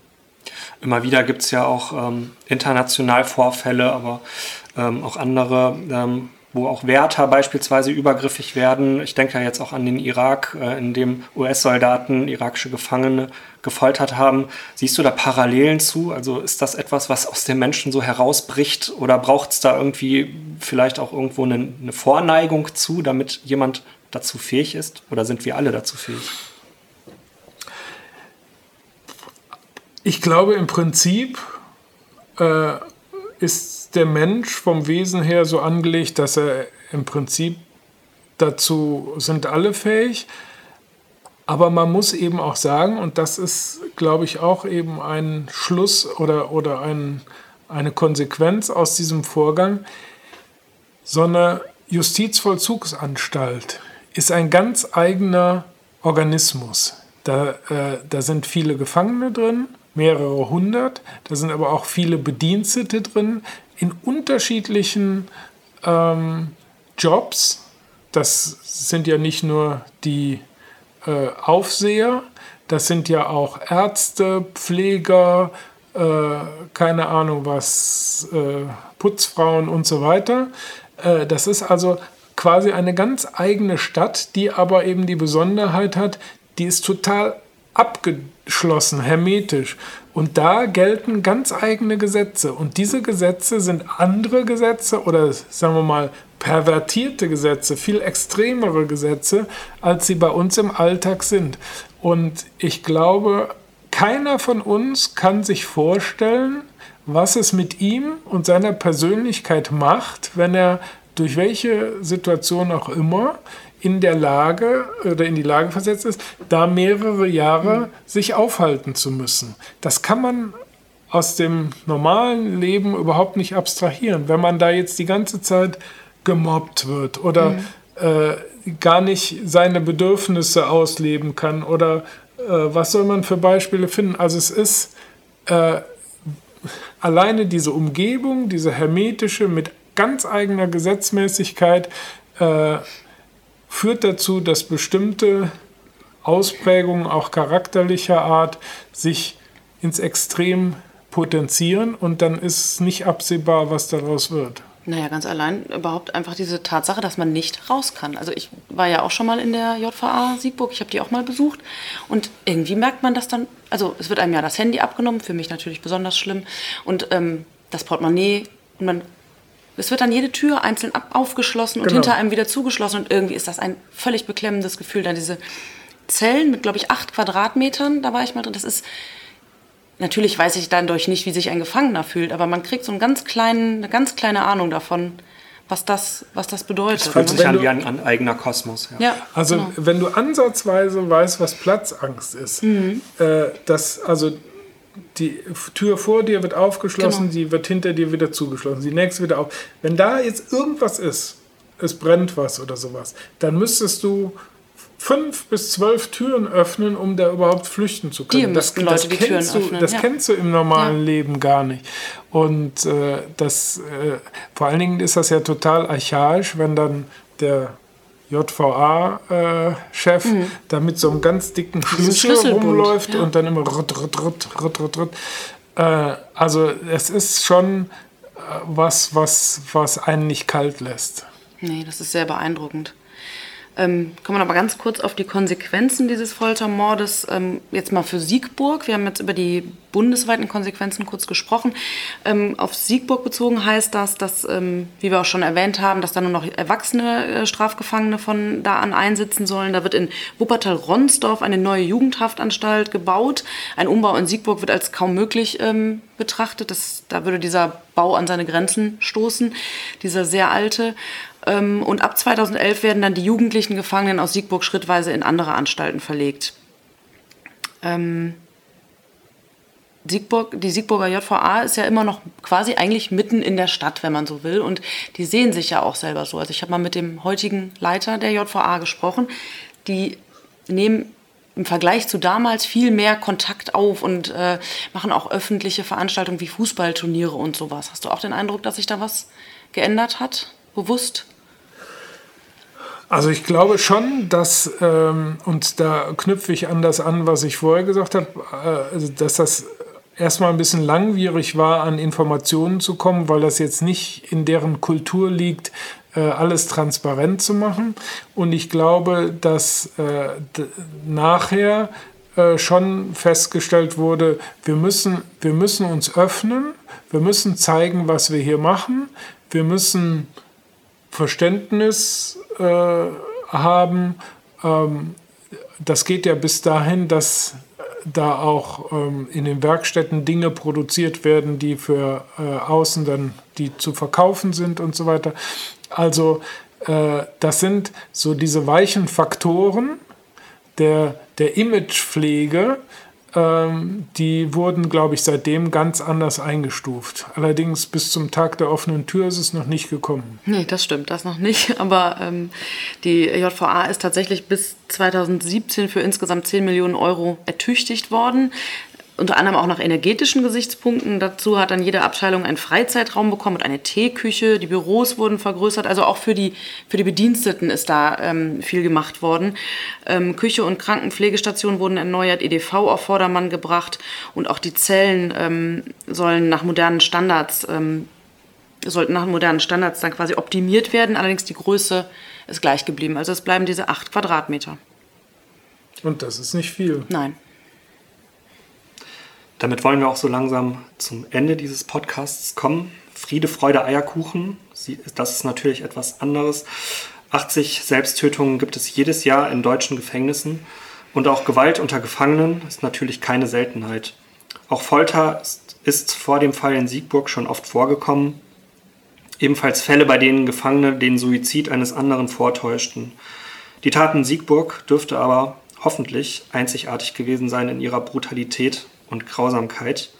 Immer wieder gibt es ja auch ähm, international Vorfälle, aber ähm, auch andere ähm, wo auch Wärter beispielsweise übergriffig werden. Ich denke ja jetzt auch an den Irak, äh, in dem US-Soldaten irakische Gefangene gefoltert haben. Siehst du da Parallelen zu? Also ist das etwas, was aus den Menschen so herausbricht oder braucht es da irgendwie vielleicht auch irgendwo eine, eine Vorneigung zu, damit jemand dazu fähig ist? Oder sind wir alle dazu fähig? Ich glaube im Prinzip äh, ist der Mensch vom Wesen her so angelegt, dass er im Prinzip dazu sind alle fähig. Aber man muss eben auch sagen, und das ist, glaube ich, auch eben ein Schluss oder, oder ein, eine Konsequenz aus diesem Vorgang, so eine Justizvollzugsanstalt ist ein ganz eigener Organismus. Da, äh, da sind viele Gefangene drin, mehrere hundert, da sind aber auch viele Bedienstete drin, in unterschiedlichen ähm, Jobs. Das sind ja nicht nur die äh, Aufseher, das sind ja auch Ärzte, Pfleger, äh, keine Ahnung was, äh, Putzfrauen und so weiter. Äh, das ist also quasi eine ganz eigene Stadt, die aber eben die Besonderheit hat, die ist total abgeschlossen, hermetisch. Und da gelten ganz eigene Gesetze. Und diese Gesetze sind andere Gesetze oder sagen wir mal pervertierte Gesetze, viel extremere Gesetze, als sie bei uns im Alltag sind. Und ich glaube, keiner von uns kann sich vorstellen, was es mit ihm und seiner Persönlichkeit macht, wenn er durch welche Situation auch immer in der Lage oder in die Lage versetzt ist, da mehrere Jahre sich aufhalten zu müssen. Das kann man aus dem normalen Leben überhaupt nicht abstrahieren. Wenn man da jetzt die ganze Zeit gemobbt wird oder mhm. äh, gar nicht seine Bedürfnisse ausleben kann oder äh, was soll man für Beispiele finden? Also es ist äh, alleine diese Umgebung, diese hermetische mit ganz eigener Gesetzmäßigkeit, äh, führt dazu, dass bestimmte Ausprägungen auch charakterlicher Art sich ins Extrem potenzieren und dann ist nicht absehbar, was daraus wird. Naja, ganz allein überhaupt einfach diese Tatsache, dass man nicht raus kann. Also ich war ja auch schon mal in der JVA Siegburg, ich habe die auch mal besucht und irgendwie merkt man das dann, also es wird einem ja das Handy abgenommen, für mich natürlich besonders schlimm und ähm, das Portemonnaie und man es wird dann jede Tür einzeln aufgeschlossen und genau. hinter einem wieder zugeschlossen und irgendwie ist das ein völlig beklemmendes Gefühl. Dann diese Zellen mit, glaube ich, acht Quadratmetern, da war ich mal drin. Das ist, natürlich weiß ich dadurch nicht, wie sich ein Gefangener fühlt, aber man kriegt so einen ganz kleinen, eine ganz kleine Ahnung davon, was das, was das bedeutet. Es fühlt sich an wie ein, ein eigener Kosmos. Ja. ja, Also genau. wenn du ansatzweise weißt, was Platzangst ist, Mhm. äh, das, also die Tür vor dir wird aufgeschlossen, Genau. die wird hinter dir wieder zugeschlossen, die nächste wieder auf. Wenn da jetzt irgendwas ist, es brennt was oder sowas, dann müsstest du fünf bis zwölf Türen öffnen, um da überhaupt flüchten zu können. Dir müssten Leute die kennst Türen du, öffnen, Das ja. kennst du im normalen Ja. Leben gar nicht. Und äh, das, äh, vor allen Dingen ist das ja total archaisch, wenn dann der JVA-Chef da mit so einem ganz dicken Schlüssel Schlüsselbund, rumläuft ja. und dann immer rütt, rütt, rütt, rütt, rütt, rütt. Äh, also es ist schon äh, was, was, was einen nicht kalt lässt. Nee, das ist sehr beeindruckend. Ähm, kommen wir aber ganz kurz auf die Konsequenzen dieses Foltermordes. Ähm, jetzt mal für Siegburg. Wir haben jetzt über die bundesweiten Konsequenzen kurz gesprochen. Ähm, auf Siegburg bezogen heißt das, dass, ähm, wie wir auch schon erwähnt haben, dass da nur noch erwachsene äh, Strafgefangene von da an einsitzen sollen. Da wird in Wuppertal-Ronsdorf eine neue Jugendhaftanstalt gebaut. Ein Umbau in Siegburg wird als kaum möglich ähm, betrachtet. Das, da würde dieser Bau an seine Grenzen stoßen, dieser sehr alte. Ähm, Und ab 2011 werden dann die jugendlichen Gefangenen aus Siegburg schrittweise in andere Anstalten verlegt. Ähm, Siegburg, die Siegburger JVA ist ja immer noch quasi eigentlich mitten in der Stadt, wenn man so will. Und die sehen sich ja auch selber so. Also ich habe mal mit dem heutigen Leiter der JVA gesprochen. Die nehmen im Vergleich zu damals viel mehr Kontakt auf und äh, machen auch öffentliche Veranstaltungen wie Fußballturniere und sowas. Hast du auch den Eindruck, dass sich da was geändert hat? Bewusst? Also ich glaube schon, dass, ähm, und da knüpfe ich an das an, was ich vorher gesagt habe, äh, also dass das erstmal ein bisschen langwierig war, an Informationen zu kommen, weil das jetzt nicht in deren Kultur liegt, äh, alles transparent zu machen. Und ich glaube, dass äh, nachher äh, schon festgestellt wurde, wir müssen, wir müssen uns öffnen, wir müssen zeigen, was wir hier machen, wir müssen Verständnis äh, haben. Ähm, das geht ja bis dahin, dass da auch ähm, in den Werkstätten Dinge produziert werden, die für äh, außen dann die zu verkaufen sind und so weiter. Also äh, das sind so diese weichen Faktoren der, der Imagepflege, ähm, die wurden, glaube ich, seitdem ganz anders eingestuft. Allerdings bis zum Tag der offenen Tür ist es noch nicht gekommen. Nee, das stimmt, das noch nicht. Aber ähm, die JVA ist tatsächlich bis 2017 für insgesamt 10 Millionen Euro ertüchtigt worden. Unter anderem auch nach energetischen Gesichtspunkten. Dazu hat dann jede Abteilung einen Freizeitraum bekommen und eine Teeküche. Die Büros wurden vergrößert. Also auch für die, für die Bediensteten ist da ähm, viel gemacht worden. Ähm, Küche und Krankenpflegestationen wurden erneuert, EDV auf Vordermann gebracht und auch die Zellen ähm, sollen nach modernen Standards ähm, sollten nach modernen Standards dann quasi optimiert werden. Allerdings die Größe ist gleich geblieben. Also es bleiben diese acht Quadratmeter. Und das ist nicht viel. Nein. Damit wollen wir auch so langsam zum Ende dieses Podcasts kommen. Friede, Freude, Eierkuchen. Sie- Das ist natürlich etwas anderes. 80 Selbsttötungen gibt es jedes Jahr in deutschen Gefängnissen. Und auch Gewalt unter Gefangenen ist natürlich keine Seltenheit. Auch Folter ist, ist vor dem Fall in Siegburg schon oft vorgekommen. Ebenfalls Fälle, bei denen Gefangene den Suizid eines anderen vortäuschten. Die Tat in Siegburg dürfte aber hoffentlich einzigartig gewesen sein in ihrer Brutalität und Grausamkeit.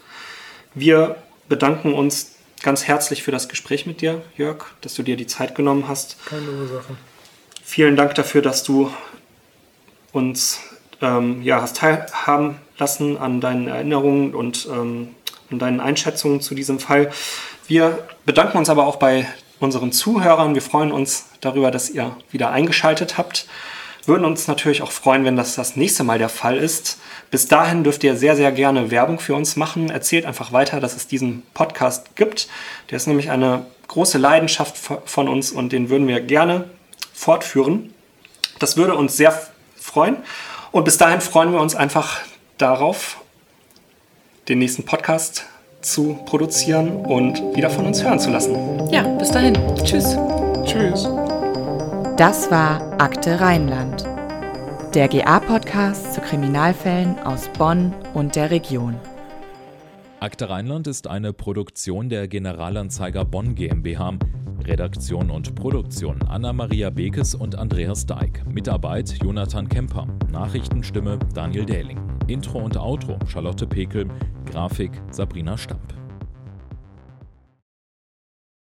Wir bedanken uns ganz herzlich für das Gespräch mit dir, Jörg, dass du dir die Zeit genommen hast. Keine Ursache. Vielen Dank dafür, dass du uns ähm, ja, hast teilhaben lassen an deinen Erinnerungen und ähm, an deinen Einschätzungen zu diesem Fall. Wir bedanken uns aber auch bei unseren Zuhörern. Wir freuen uns darüber, dass ihr wieder eingeschaltet habt. Würden uns natürlich auch freuen, wenn das das nächste Mal der Fall ist. Bis dahin dürft ihr sehr, sehr gerne Werbung für uns machen. Erzählt einfach weiter, dass es diesen Podcast gibt. Der ist nämlich eine große Leidenschaft von uns und den würden wir gerne fortführen. Das würde uns sehr freuen. Und bis dahin freuen wir uns einfach darauf, den nächsten Podcast zu produzieren und wieder von uns hören zu lassen. Ja, bis dahin. Tschüss. Tschüss. Das war Akte Rheinland, der GA-Podcast zu Kriminalfällen aus Bonn und der Region. Akte Rheinland ist eine Produktion der Generalanzeiger Bonn GmbH. Redaktion und Produktion Anna-Maria Bekes und Andreas Deik. Mitarbeit Jonathan Kemper. Nachrichtenstimme Daniel Dähling. Intro und Outro Charlotte Pekel. Grafik Sabrina Stamp.